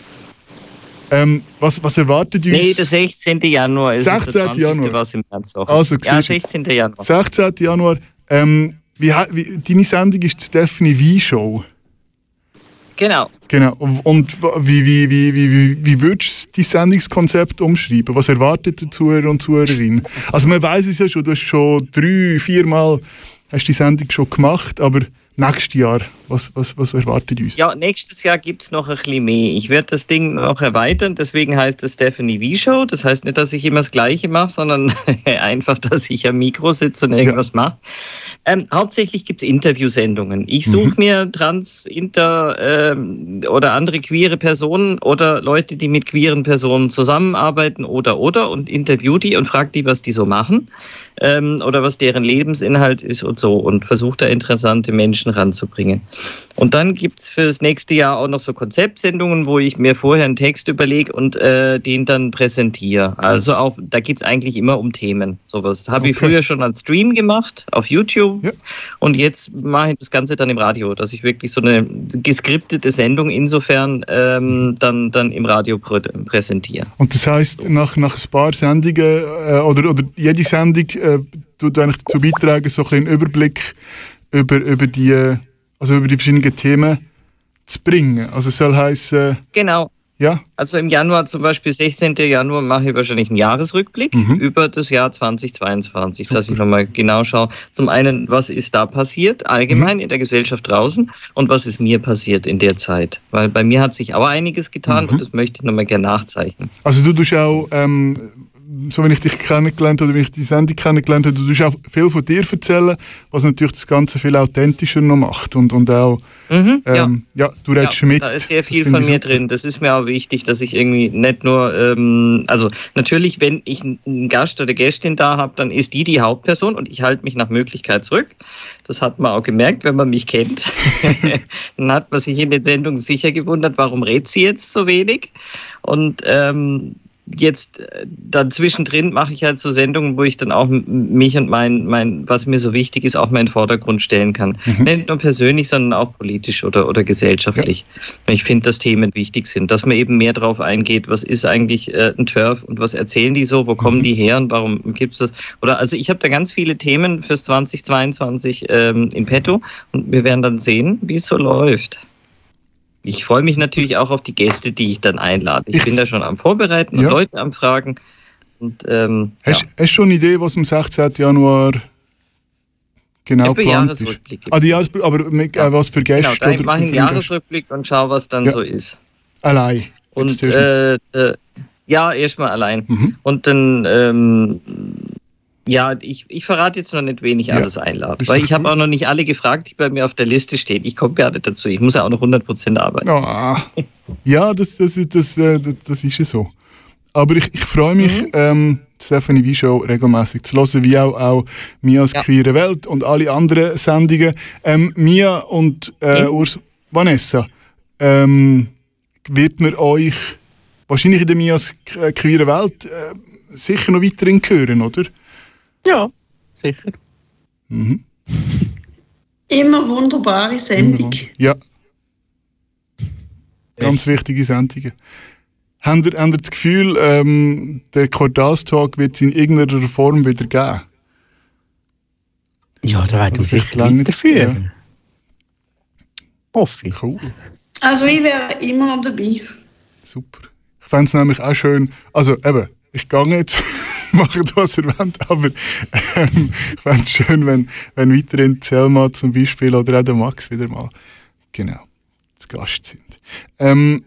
S2: Ähm, was, was erwartet uns?
S5: nee, der 16. Januar ist es
S2: 16.
S5: der 20.
S2: Januar.
S5: was im März auch.
S2: Also,
S5: ja,
S2: siehst du.
S5: 16. Januar.
S2: 16. Januar. Ähm, wie, wie, deine Sendung ist die Stephanie V-Show.
S5: Genau.
S2: Genau. Und wie, wie, wie, wie, wie, würdest du dein Sendungskonzept umschreiben? Was erwartet der Zuhörer und Zuhörerin? Also man weiß es ja schon, du hast schon drei, vier Mal hast die Sendung schon gemacht, aber nächstes Jahr, was, was, was erwartet uns?
S5: Ja, nächstes Jahr gibt es noch ein bisschen mehr. Ich werde das Ding noch erweitern, deswegen heißt es Stephanie V Show. Das heißt nicht, dass ich immer das Gleiche mache, sondern *laughs* einfach, dass ich am Mikro sitze und irgendwas mache. Ähm, hauptsächlich gibt es Interviewsendungen. Ich suche mir trans, inter ähm, oder andere queere Personen oder Leute, die mit queeren Personen zusammenarbeiten oder oder und interview die und frage die, was die so machen ähm, oder was deren Lebensinhalt ist und so und versuche da interessante Menschen ranzubringen. Und dann gibt es für das nächste Jahr auch noch so Konzeptsendungen, wo ich mir vorher einen Text überlege und äh, den dann präsentiere. Also auch, da geht es eigentlich immer um Themen. Sowas habe ich
S2: Okay.
S5: früher schon als Stream gemacht auf YouTube
S2: Ja.
S5: und jetzt mache ich das Ganze dann im Radio, dass ich wirklich so eine geskriptete Sendung insofern ähm, dann, dann im Radio prä präsentiere.
S2: Und das heißt nach, nach ein paar Sendungen äh, oder, oder jede Sendung äh, tut eigentlich dazu beitragen, so ein einen Überblick über, über, die, also über die verschiedenen Themen zu bringen. Also es soll heißen,
S5: Genau.
S2: ja,
S5: Also im Januar zum Beispiel, 16. Januar, mache ich wahrscheinlich einen Jahresrückblick
S2: Mhm.
S5: über das Jahr 2022, dass ich nochmal genau schaue. Zum einen, was ist da passiert, allgemein
S2: Mhm.
S5: in der Gesellschaft draußen und was ist mir passiert in der Zeit. Weil bei mir hat sich auch einiges getan
S2: Mhm.
S5: und das möchte ich nochmal gerne nachzeichnen.
S2: Also du tust auch, ähm, so wenn ich dich kennengelernt oder wenn ich die Sendung kennengelernt habe, du tust auch viel von dir erzählen, was natürlich das Ganze viel authentischer noch macht und, und auch,
S5: Mhm, ja.
S2: ähm, ja. du redest
S5: Ja,
S2: mit.
S5: Da ist sehr viel von mir
S2: super.
S5: drin. Das ist mir auch wichtig, dass ich irgendwie nicht nur, ähm, also natürlich, wenn ich einen Gast oder Gästin da habe, dann ist die die Hauptperson und ich halte mich nach Möglichkeit zurück. Das hat man auch gemerkt, wenn man mich kennt. *laughs* *laughs* dann hat man sich in den Sendungen sicher gewundert, warum redet sie jetzt so wenig? Und ähm, jetzt äh, dann zwischendrin mache ich halt so Sendungen, wo ich dann auch mich und mein, mein, was mir so wichtig ist, auch mal in den Vordergrund stellen kann.
S2: Mhm.
S5: Nicht nur persönlich, sondern auch politisch oder, oder gesellschaftlich. Ich finde, dass Themen wichtig sind, dass man eben mehr darauf eingeht, was ist eigentlich äh, ein Turf und was erzählen die so, wo kommen
S2: Mhm.
S5: die her und warum gibt es das? Oder also ich habe da ganz viele Themen fürs 2022 ähm, in petto und wir werden dann sehen, wie es so läuft. Ich freue mich natürlich auch auf die Gäste, die ich dann einlade. Ich,
S2: Ich-
S5: bin da schon am Vorbereiten und
S2: Ja.
S5: Leute am Fragen. Und ähm, ja.
S2: Hast, hast du schon eine Idee, was am 16. Januar genau
S5: Etwa
S2: geplant ist?
S5: Jahresrückblick.
S2: Ah, die Jahresrückblick, aber mit, äh, was für Gäste?
S5: genau,
S2: oder
S5: mache ich einen? Jahresrückblick und schaue, was dann
S2: Ja.
S5: so ist.
S2: Allein.
S5: Und äh, äh, ja, erstmal allein.
S2: Mhm.
S5: Und dann, ähm, ja, ich, ich verrate jetzt noch nicht, wen ich
S2: Ja,
S5: alles einlade. Weil ich habe auch noch nicht alle gefragt, die bei mir auf der Liste stehen. Ich komme gar nicht dazu. Ich muss ja auch noch 100% arbeiten.
S2: Ah, ja, das, das, ist- das, äh, das, das ist ja so. Aber ich, ich freue mich,
S5: Mhm.
S2: ähm, Stephanie Wie Show regelmäßig zu hören, wie auch, auch Mias
S5: Ja.
S2: Queere Welt und alle anderen Sendungen. Ähm, Mia und äh,
S5: Mhm.
S2: Urs Vanessa, ähm, wird man euch wahrscheinlich in der Mias K- Queere Welt äh, sicher noch weiterhin hören, oder?
S8: Ja, sicher.
S2: Mhm.
S3: Immer wunderbare Sendung.
S2: Ja. Ganz wichtige Sendungen. Habt ihr, habt ihr das Gefühl, ähm, der Cordas-Talk wird es in irgendeiner Form wieder geben?
S8: Ja, da werden wir sicher
S2: lange-
S8: weiterführen. Hoffe ich.
S2: Cool,
S3: Also ich wäre immer noch dabei.
S2: super. Ich fände es nämlich auch schön, also eben, ich gehe jetzt, *laughs* *laughs* mache was ihr wollt, aber ähm, ich fände es schön, wenn, wenn weiterhin Selma zum Beispiel oder auch der Max wieder mal genau zu Gast sind. Ähm,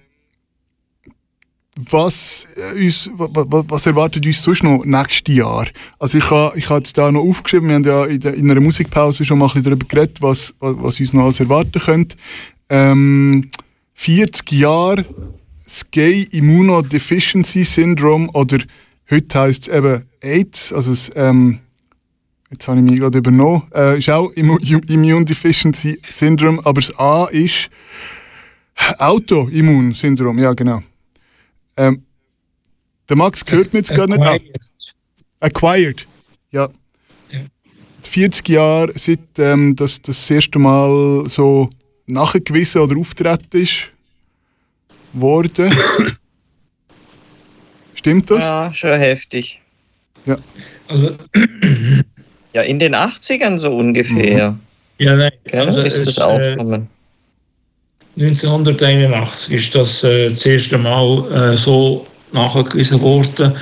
S2: was, äh, uns, wa- wa- was erwartet uns sonst noch nächstes Jahr? Also ich habe ich ha jetzt da noch aufgeschrieben, wir haben ja in, der, in einer Musikpause schon mal ein bisschen darüber geredet, was, was, uns noch alles erwarten könnte. Ähm, 40 Jahre Gay Immunodeficiency Syndrome oder heute heisst es eben AIDS, also das, ähm, jetzt habe ich mich gerade übernommen, äh, ist auch Immu Immune Deficiency Syndrome, aber das A ist Autoimmunsyndrom, ja genau. Ähm, der Max hört mir jetzt gar nicht an. Acquired. Ja. 40 Jahre seit ähm, das, das erste Mal so nachgewiesen oder auftreten ist worden. *laughs* Stimmt das?
S5: Ja, schon heftig.
S4: Also,
S5: Ja, in den 80ern so ungefähr.
S4: ja, nein,
S5: Gell?
S4: also
S5: ist
S4: es,
S5: das
S4: äh,
S5: aufgekommen.
S4: 1981 ist das äh, das erste Mal äh, so nachgewiesen worden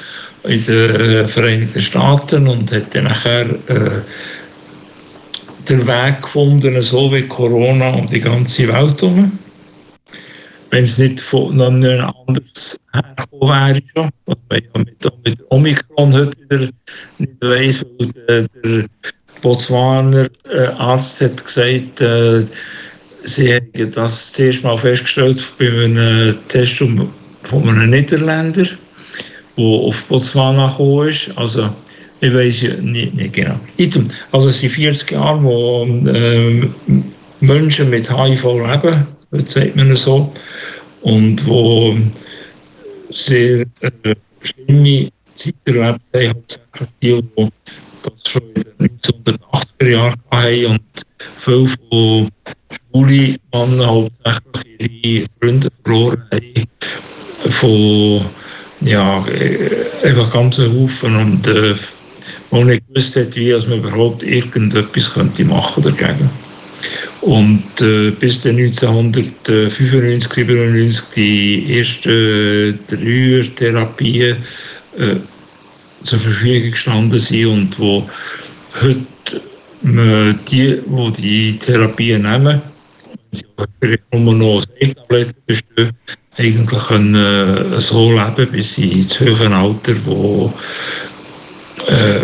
S4: in den äh, Vereinigten Staaten und hat dann nachher äh, den Weg gefunden, so wie Corona um die ganze Welt herum. Wenn es nicht von noch nicht anders hergekommen wäre, schon, was man ja mit, mit Omikron heute wieder nicht weiss, weil der, der Botswaner äh, Arzt hat gesagt, äh, Sie haben das zuerst mal festgestellt bei einem Test von einem Niederländer, der auf Botswana gekommen ist. Also, ich weiß ja nicht, nicht genau. Item. Also, es sind 40 Jahre, wo ähm, Menschen mit HIV leben, es so, und wo sehr äh, schlimme Zeiten erlebt haben, hauptsächlich die, die das schon in den 1980er Jahren hatten und viele von schwule Männer hauptsächlich ihre Freunde verloren haben. Von, ja, einfach ganz einen Haufen und äh, man nicht gewusst hat, wie man überhaupt irgendetwas könnte machen dagegen. Und äh, bis dann 1995, 97 die ersten Dreier-Therapien äh, zur Verfügung gestanden sind und wo heute die, die die Therapien nehmen, wenn sie nur noch Tabletten bestehen, eigentlich können, äh, so leben bis ins höhere Alter, wo äh,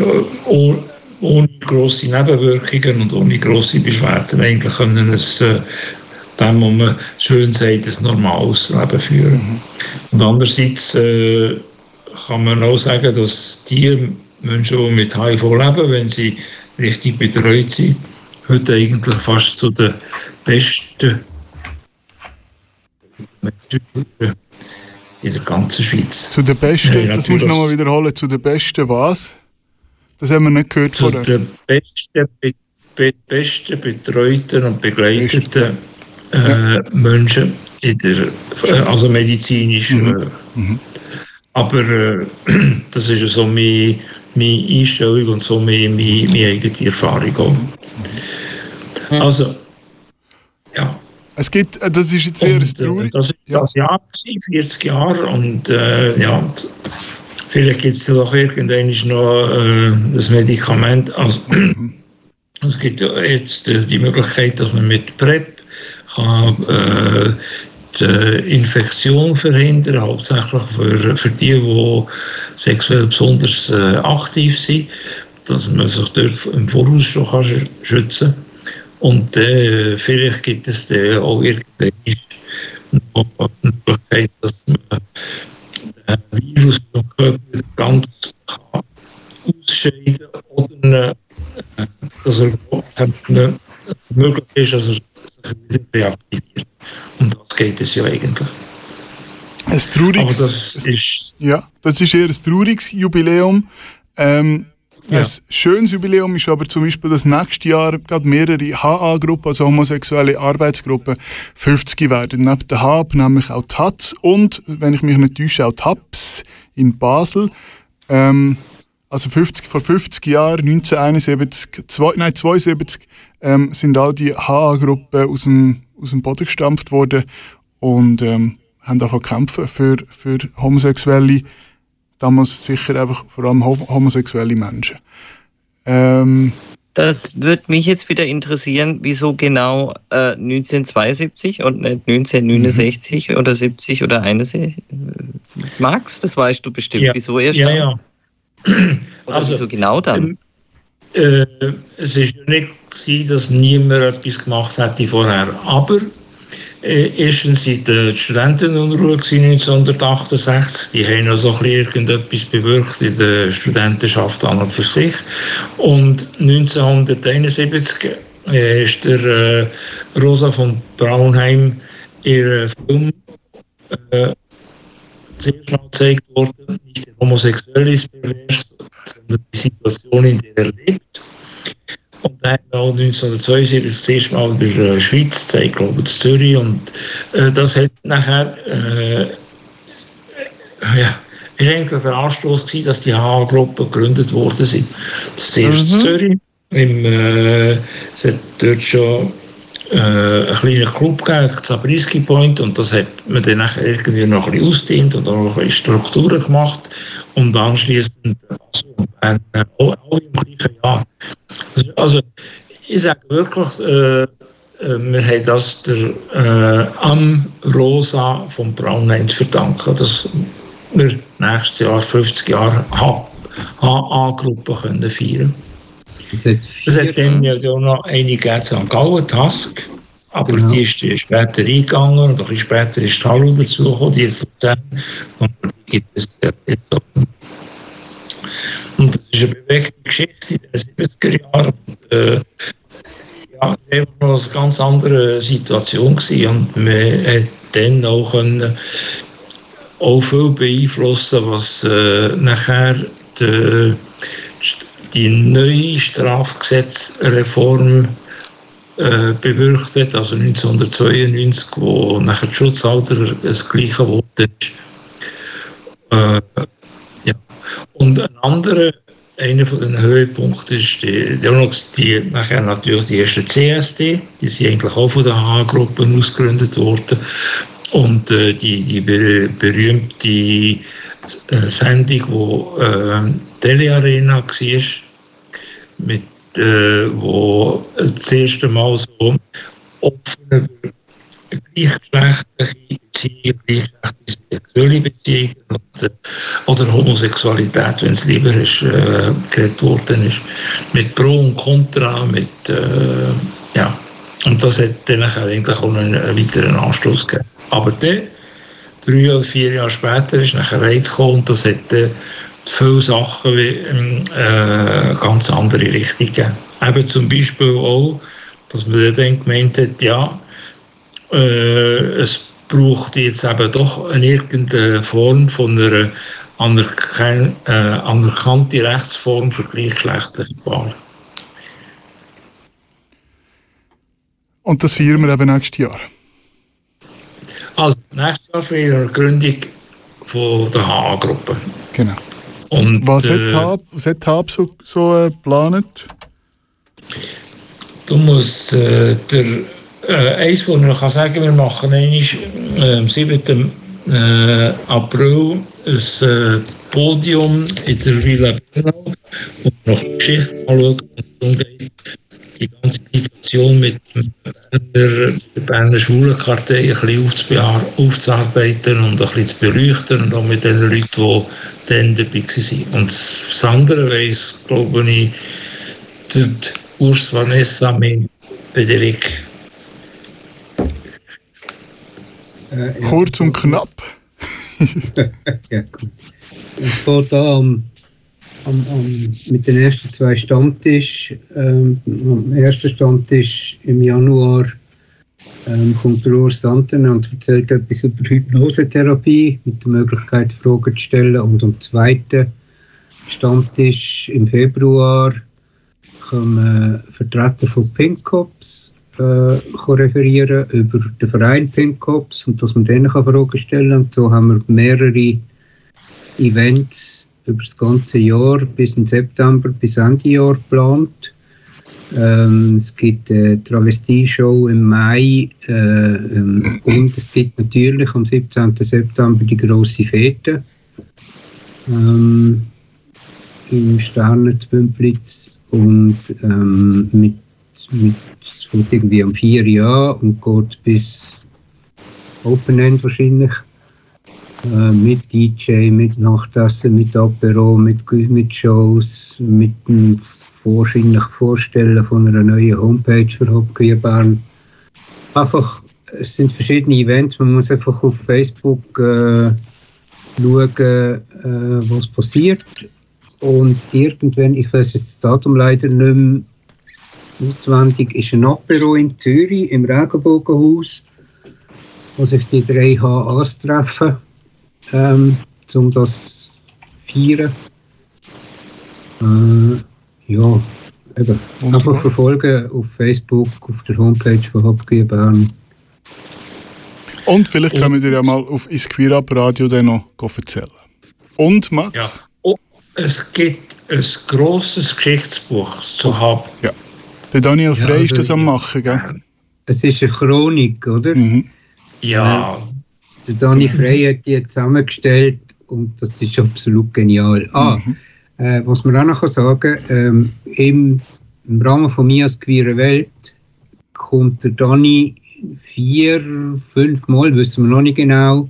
S4: ohne grosse Nebenwirkungen und ohne grosse Beschwerden eigentlich können es äh, dem, was man schön sagt, ein normales Leben führen. Und andererseits äh, kann man auch sagen, dass die Menschen, die mit HIV leben, wenn sie richtig betreut sind, heute eigentlich fast zu den besten Menschen in der ganzen Schweiz.
S2: Zu den Besten,
S4: Ja,
S2: das musst du nochmal wiederholen, zu den Besten was? Das haben wir nicht gehört
S4: Zu
S2: vorher.
S4: den besten, be be besten betreuten und begleiteten äh, Menschen in der, äh, also medizinisch.
S2: Mhm.
S4: Äh,
S2: Mhm.
S4: aber äh, *clears throat* das ist so meine, meine Einstellung und so meine, meine, meine eigene Erfahrung auch. Also, ja.
S2: Es gibt, äh, das ist jetzt sehr
S4: Und,
S2: traurig.
S4: das war das Jahr, gewesen, 40 Jahre. Und ja, vielleicht gibt es doch irgendwann noch äh, das Medikament. Also, es gibt ja jetzt äh, die Möglichkeit, dass man mit PrEP kann, äh, die Infektion verhindern, hauptsächlich für, für die, die sexuell besonders äh, aktiv sind, dass man sich dort im Voraus schon kann sch- schützen kann. Und äh, vielleicht gibt es dann auch irgendwann noch die Möglichkeit, dass man den Virus vom Körper ganz ausscheiden oder äh, dass er überhaupt möglich ist, dass er sich wieder reaktiviert. Und das geht es ja eigentlich.
S2: Ein
S4: Aber
S2: trauriges,
S4: das ist
S2: ja, das ist eher ein trauriges Jubiläum. Ähm,
S4: Ja.
S2: Ein schönes Jubiläum ist aber zum Beispiel, dass nächstes Jahr gerade mehrere HA-Gruppen, also homosexuelle Arbeitsgruppen, 50 werden. Neben der HAB nämlich auch TAZ und, wenn ich mich nicht täusche, auch TAPS in Basel. Ähm, also 50, vor 50 Jahren, 1971, zwei, nein, 72, ähm, sind all die HA-Gruppen aus dem, aus dem Boden gestampft worden und ähm, haben davon kämpfen für, für Homosexuelle. Damals sicher einfach vor allem hom- homosexuelle Menschen. Ähm,
S5: Das würde mich jetzt wieder interessieren, wieso genau äh, 1972 und nicht 1969 oder 70 oder 71? Max, das weißt du bestimmt.
S4: Ja.
S5: Wieso erst
S4: ja,
S5: dann?
S4: ja.
S5: Oder
S4: Also,
S5: wieso genau dann?
S4: Äh, es ist ja nicht gewesen, dass niemand etwas gemacht hätte vorher. Aber erstens war die Studentenunruhe gewesen 1968. Die haben noch so ein irgendetwas bewirkt in der Studentenschaft an und für sich. Und 1971 äh, ist der äh, Rosa von Braunheim ihr Film äh, sehr schnell gezeigt worden, nicht der Homosexuelle ist pervers, sondern die Situation, in der er lebt. Und dann haben wir auch 1972 das erste Mal in der Schweiz gezeigt, glaube ich, in Zürich. Und äh, das hat nachher, äh, ja, ist eigentlich der Anstoß gewesen, dass die HA-Gruppen gegründet worden sind. Das erste
S5: Mhm.
S4: Zürich. Im, äh, es hat dort schon äh, einen kleinen Club gegeben, Zabriskie Point, und das hat man dann irgendwie noch ein bisschen ausgedehnt und auch noch ein bisschen Strukturen gemacht. Und anschließend also, äh, auch, auch im gleichen Jahr. Also, also ich sage wirklich, äh, äh, wir haben das der am Rosa von Braunheim zu verdanken, dass wir nächstes Jahr 50 Jahre HA-Gruppe können feiern
S6: Es hat
S4: Es
S6: vier,
S4: hat dann ja noch eine gegeben, St. Gallen, Task, aber
S6: Genau.
S4: die ist später eingegangen und ein bisschen später ist die Hallo dazugekommen, die ist Luzern und die gibt es ja jetzt auch. Und das ist eine bewegte Geschichte in den 70er Jahren. Und, äh, ja, das war noch eine ganz andere Situation gewesen und man hat dann auch können, auch viel beeinflussen, was äh, nachher die, die neue Strafgesetzreform äh, bewirkt hat, also 1992, wo nachher das Schutzalter das gleiche ist. Äh. Und ein anderer, einer von den Höhepunkten ist die, die, nachher natürlich die erste CSD, die sind eigentlich auch von den H-Gruppen ausgegründet worden. Und äh, die, die ber berühmte äh, Sendung, wo äh, Telearena war, mit, äh, wo das erste Mal so offen gleichgeschlechtliche Beziehungen, gleichgeschlechtliche sexuelle Beziehungen äh, oder Homosexualität, wenn es lieber ist, äh, geredet worden ist. Mit Pro und Contra, mit, äh, ja. Und das hat dann eigentlich auch einen, einen weiteren Anstoß gegeben. Aber dann, drei oder vier Jahre später, ist nachher Reiz gekommen und das hat dann viele Sachen wie ähm, äh, ganz andere Richtung gegeben. Eben zum Beispiel auch, dass man dann gemeint hat, ja, äh, es braucht jetzt eben doch eine irgendeine Form von einer anerkan äh, anerkannten Rechtsform für gleichgeschlechtliche Paare.
S2: Und das feiern wir eben nächstes Jahr.
S4: Also nächstes Jahr feiern wir die Gründung von der HA-Gruppe.
S2: Genau.
S4: Und,
S2: Was
S4: äh,
S2: hat Hab, was hat Hab so, so äh, geplant?
S4: Du musst äh, der, äh, eins, was ich noch kann sagen wir machen einmal, am 7. Äh, April ein Podium in der Villa Bernau, wo wir noch Geschichte anschauen, was es darum geht, die ganze Situation mit Berner, der Berner Schwulenkartei ein bisschen aufzuarbeiten und ein bisschen zu beleuchten und auch mit den Leuten, die dann dabei waren. Und das andere weiss, glaube ich, Urs Vanessa mit Frederik.
S6: Äh, ja.
S2: Kurz und knapp. *laughs*
S6: ja, gut. Es fängt an am, am, am, mit den ersten zwei Stammtisch. Ähm, am ersten Stammtisch im Januar ähm, kommt der Urs Santen und erzählt etwas über Hypnosetherapie mit der Möglichkeit, Fragen zu stellen. Und am zweiten Stammtisch im Februar kommen Vertreter von Pinkops äh, referieren über den Verein Pinkops und dass man denen kann Fragen stellen kann. Und so haben wir mehrere Events über das ganze Jahr bis in September, bis Ende Jahr geplant. Ähm, es gibt eine Travestie-Show im Mai äh, und es gibt natürlich am 17. September die große Fete ähm, im Sternenzbümplitz und ähm, mit, es fängt irgendwie um 4 Uhr und geht bis Open End wahrscheinlich äh, mit DJ, mit Nachtessen, mit Apero, mit, mit Shows, mit dem wahrscheinlich Vorstellen von einer neuen Homepage für Hockey Bern. Einfach, es sind verschiedene Events, man muss einfach auf Facebook äh, schauen, äh, was passiert. Und irgendwann, ich weiß jetzt das Datum leider nicht mehr auswendig, ist ein Apero in Zürich im Regenbogenhaus, wo sich die drei HAs treffen, ähm, um das zu feiern. Äh, ja, eben. Einfach verfolgen auf Facebook, auf der Homepage von Hockey Bern.
S2: Und vielleicht können wir dir ja mal auf Isquirab Radio dann noch erzählen. Und Max?
S4: Ja. Oh, es gibt ein grosses Geschichtsbuch zu haben.
S2: Ja. Der Daniel
S6: Ja,
S2: Frey ist
S6: also,
S2: das am machen, gell?
S6: Es ist eine Chronik, oder?
S2: Mhm.
S4: Ja,
S6: Der Dani Frey hat die zusammengestellt und das ist absolut genial. Ah, äh, was man auch noch kann sagen ähm, im, im Rahmen von mir als queere Welt kommt der Dani vier, fünf Mal, wissen wir noch nicht genau,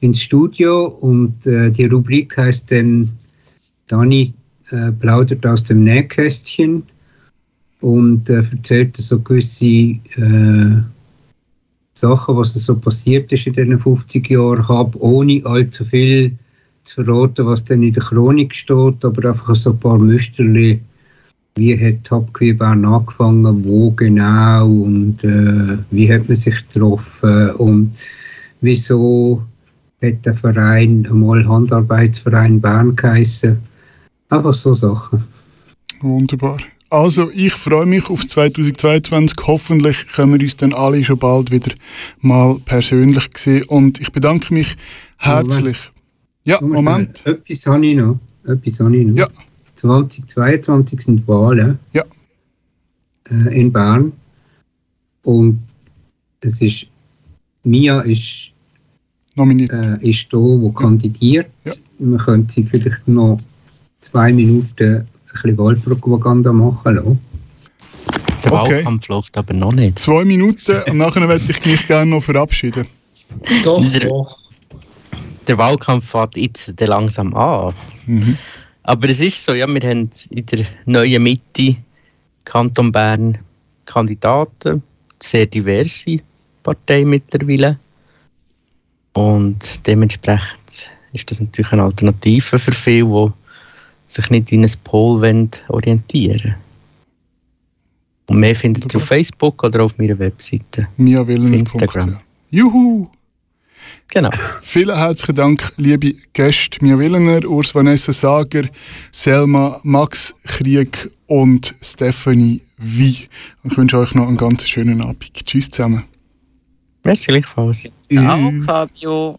S6: ins Studio und äh, die Rubrik heißt dann Dani äh, plaudert aus dem Nähkästchen und äh, erzählt so gewisse äh, Sachen, was so passiert ist in diesen 50 Jahren, habe, ohne allzu viel zu verraten, was dann in der Chronik steht, aber einfach so ein paar Müsterli, wie hat Habqueer Bern angefangen, wo genau und äh, wie hat man sich getroffen und wieso hat der Verein einmal Handarbeitsverein Bern geheißen. Einfach so Sachen.
S2: Wunderbar. Also, ich freue mich auf 2022. Hoffentlich können wir uns dann alle schon bald wieder mal persönlich sehen. Und ich bedanke mich herzlich. Ja, Moment.
S6: Etwas habe ich noch. Etwas habe ich noch.
S2: Ja.
S6: 2022 sind Wahlen.
S2: Ja.
S6: Äh, in Bern. Und es ist, Mia ist,
S2: Nominiert.
S6: äh, ist da, wo kandidiert.
S2: Ja.
S6: Man könnte sie vielleicht noch zwei Minuten bisschen Wahlpropaganda machen lassen.
S8: Der
S2: Okay.
S8: Wahlkampf läuft aber noch nicht.
S2: Zwei Minuten und nachher werde ich mich gerne noch verabschieden.
S4: doch,
S8: Der-
S4: doch.
S8: Der Wahlkampf fährt jetzt langsam an.
S2: Mhm.
S8: Aber es ist so, ja, wir haben in der neuen Mitte Kanton Bern Kandidaten, sehr diverse Partei mittlerweile. Und dementsprechend ist das natürlich eine Alternative für viele, die sich nicht in ein Pol wollen orientieren Und mehr findet ihr auf Facebook oder auf meiner Webseite.
S2: Mia
S8: Instagram.
S2: Juhu!
S9: Genau.
S2: Vielen herzlichen Dank, liebe Gäste, Mia Willener, Urs Vanessa Sager, Selma, Max Krieg und Stephanie Wie. Ich wünsche euch noch einen ganz schönen Abend. Tschüss zusammen.
S9: Merci gleichfalls.
S5: Ciao, Fabio.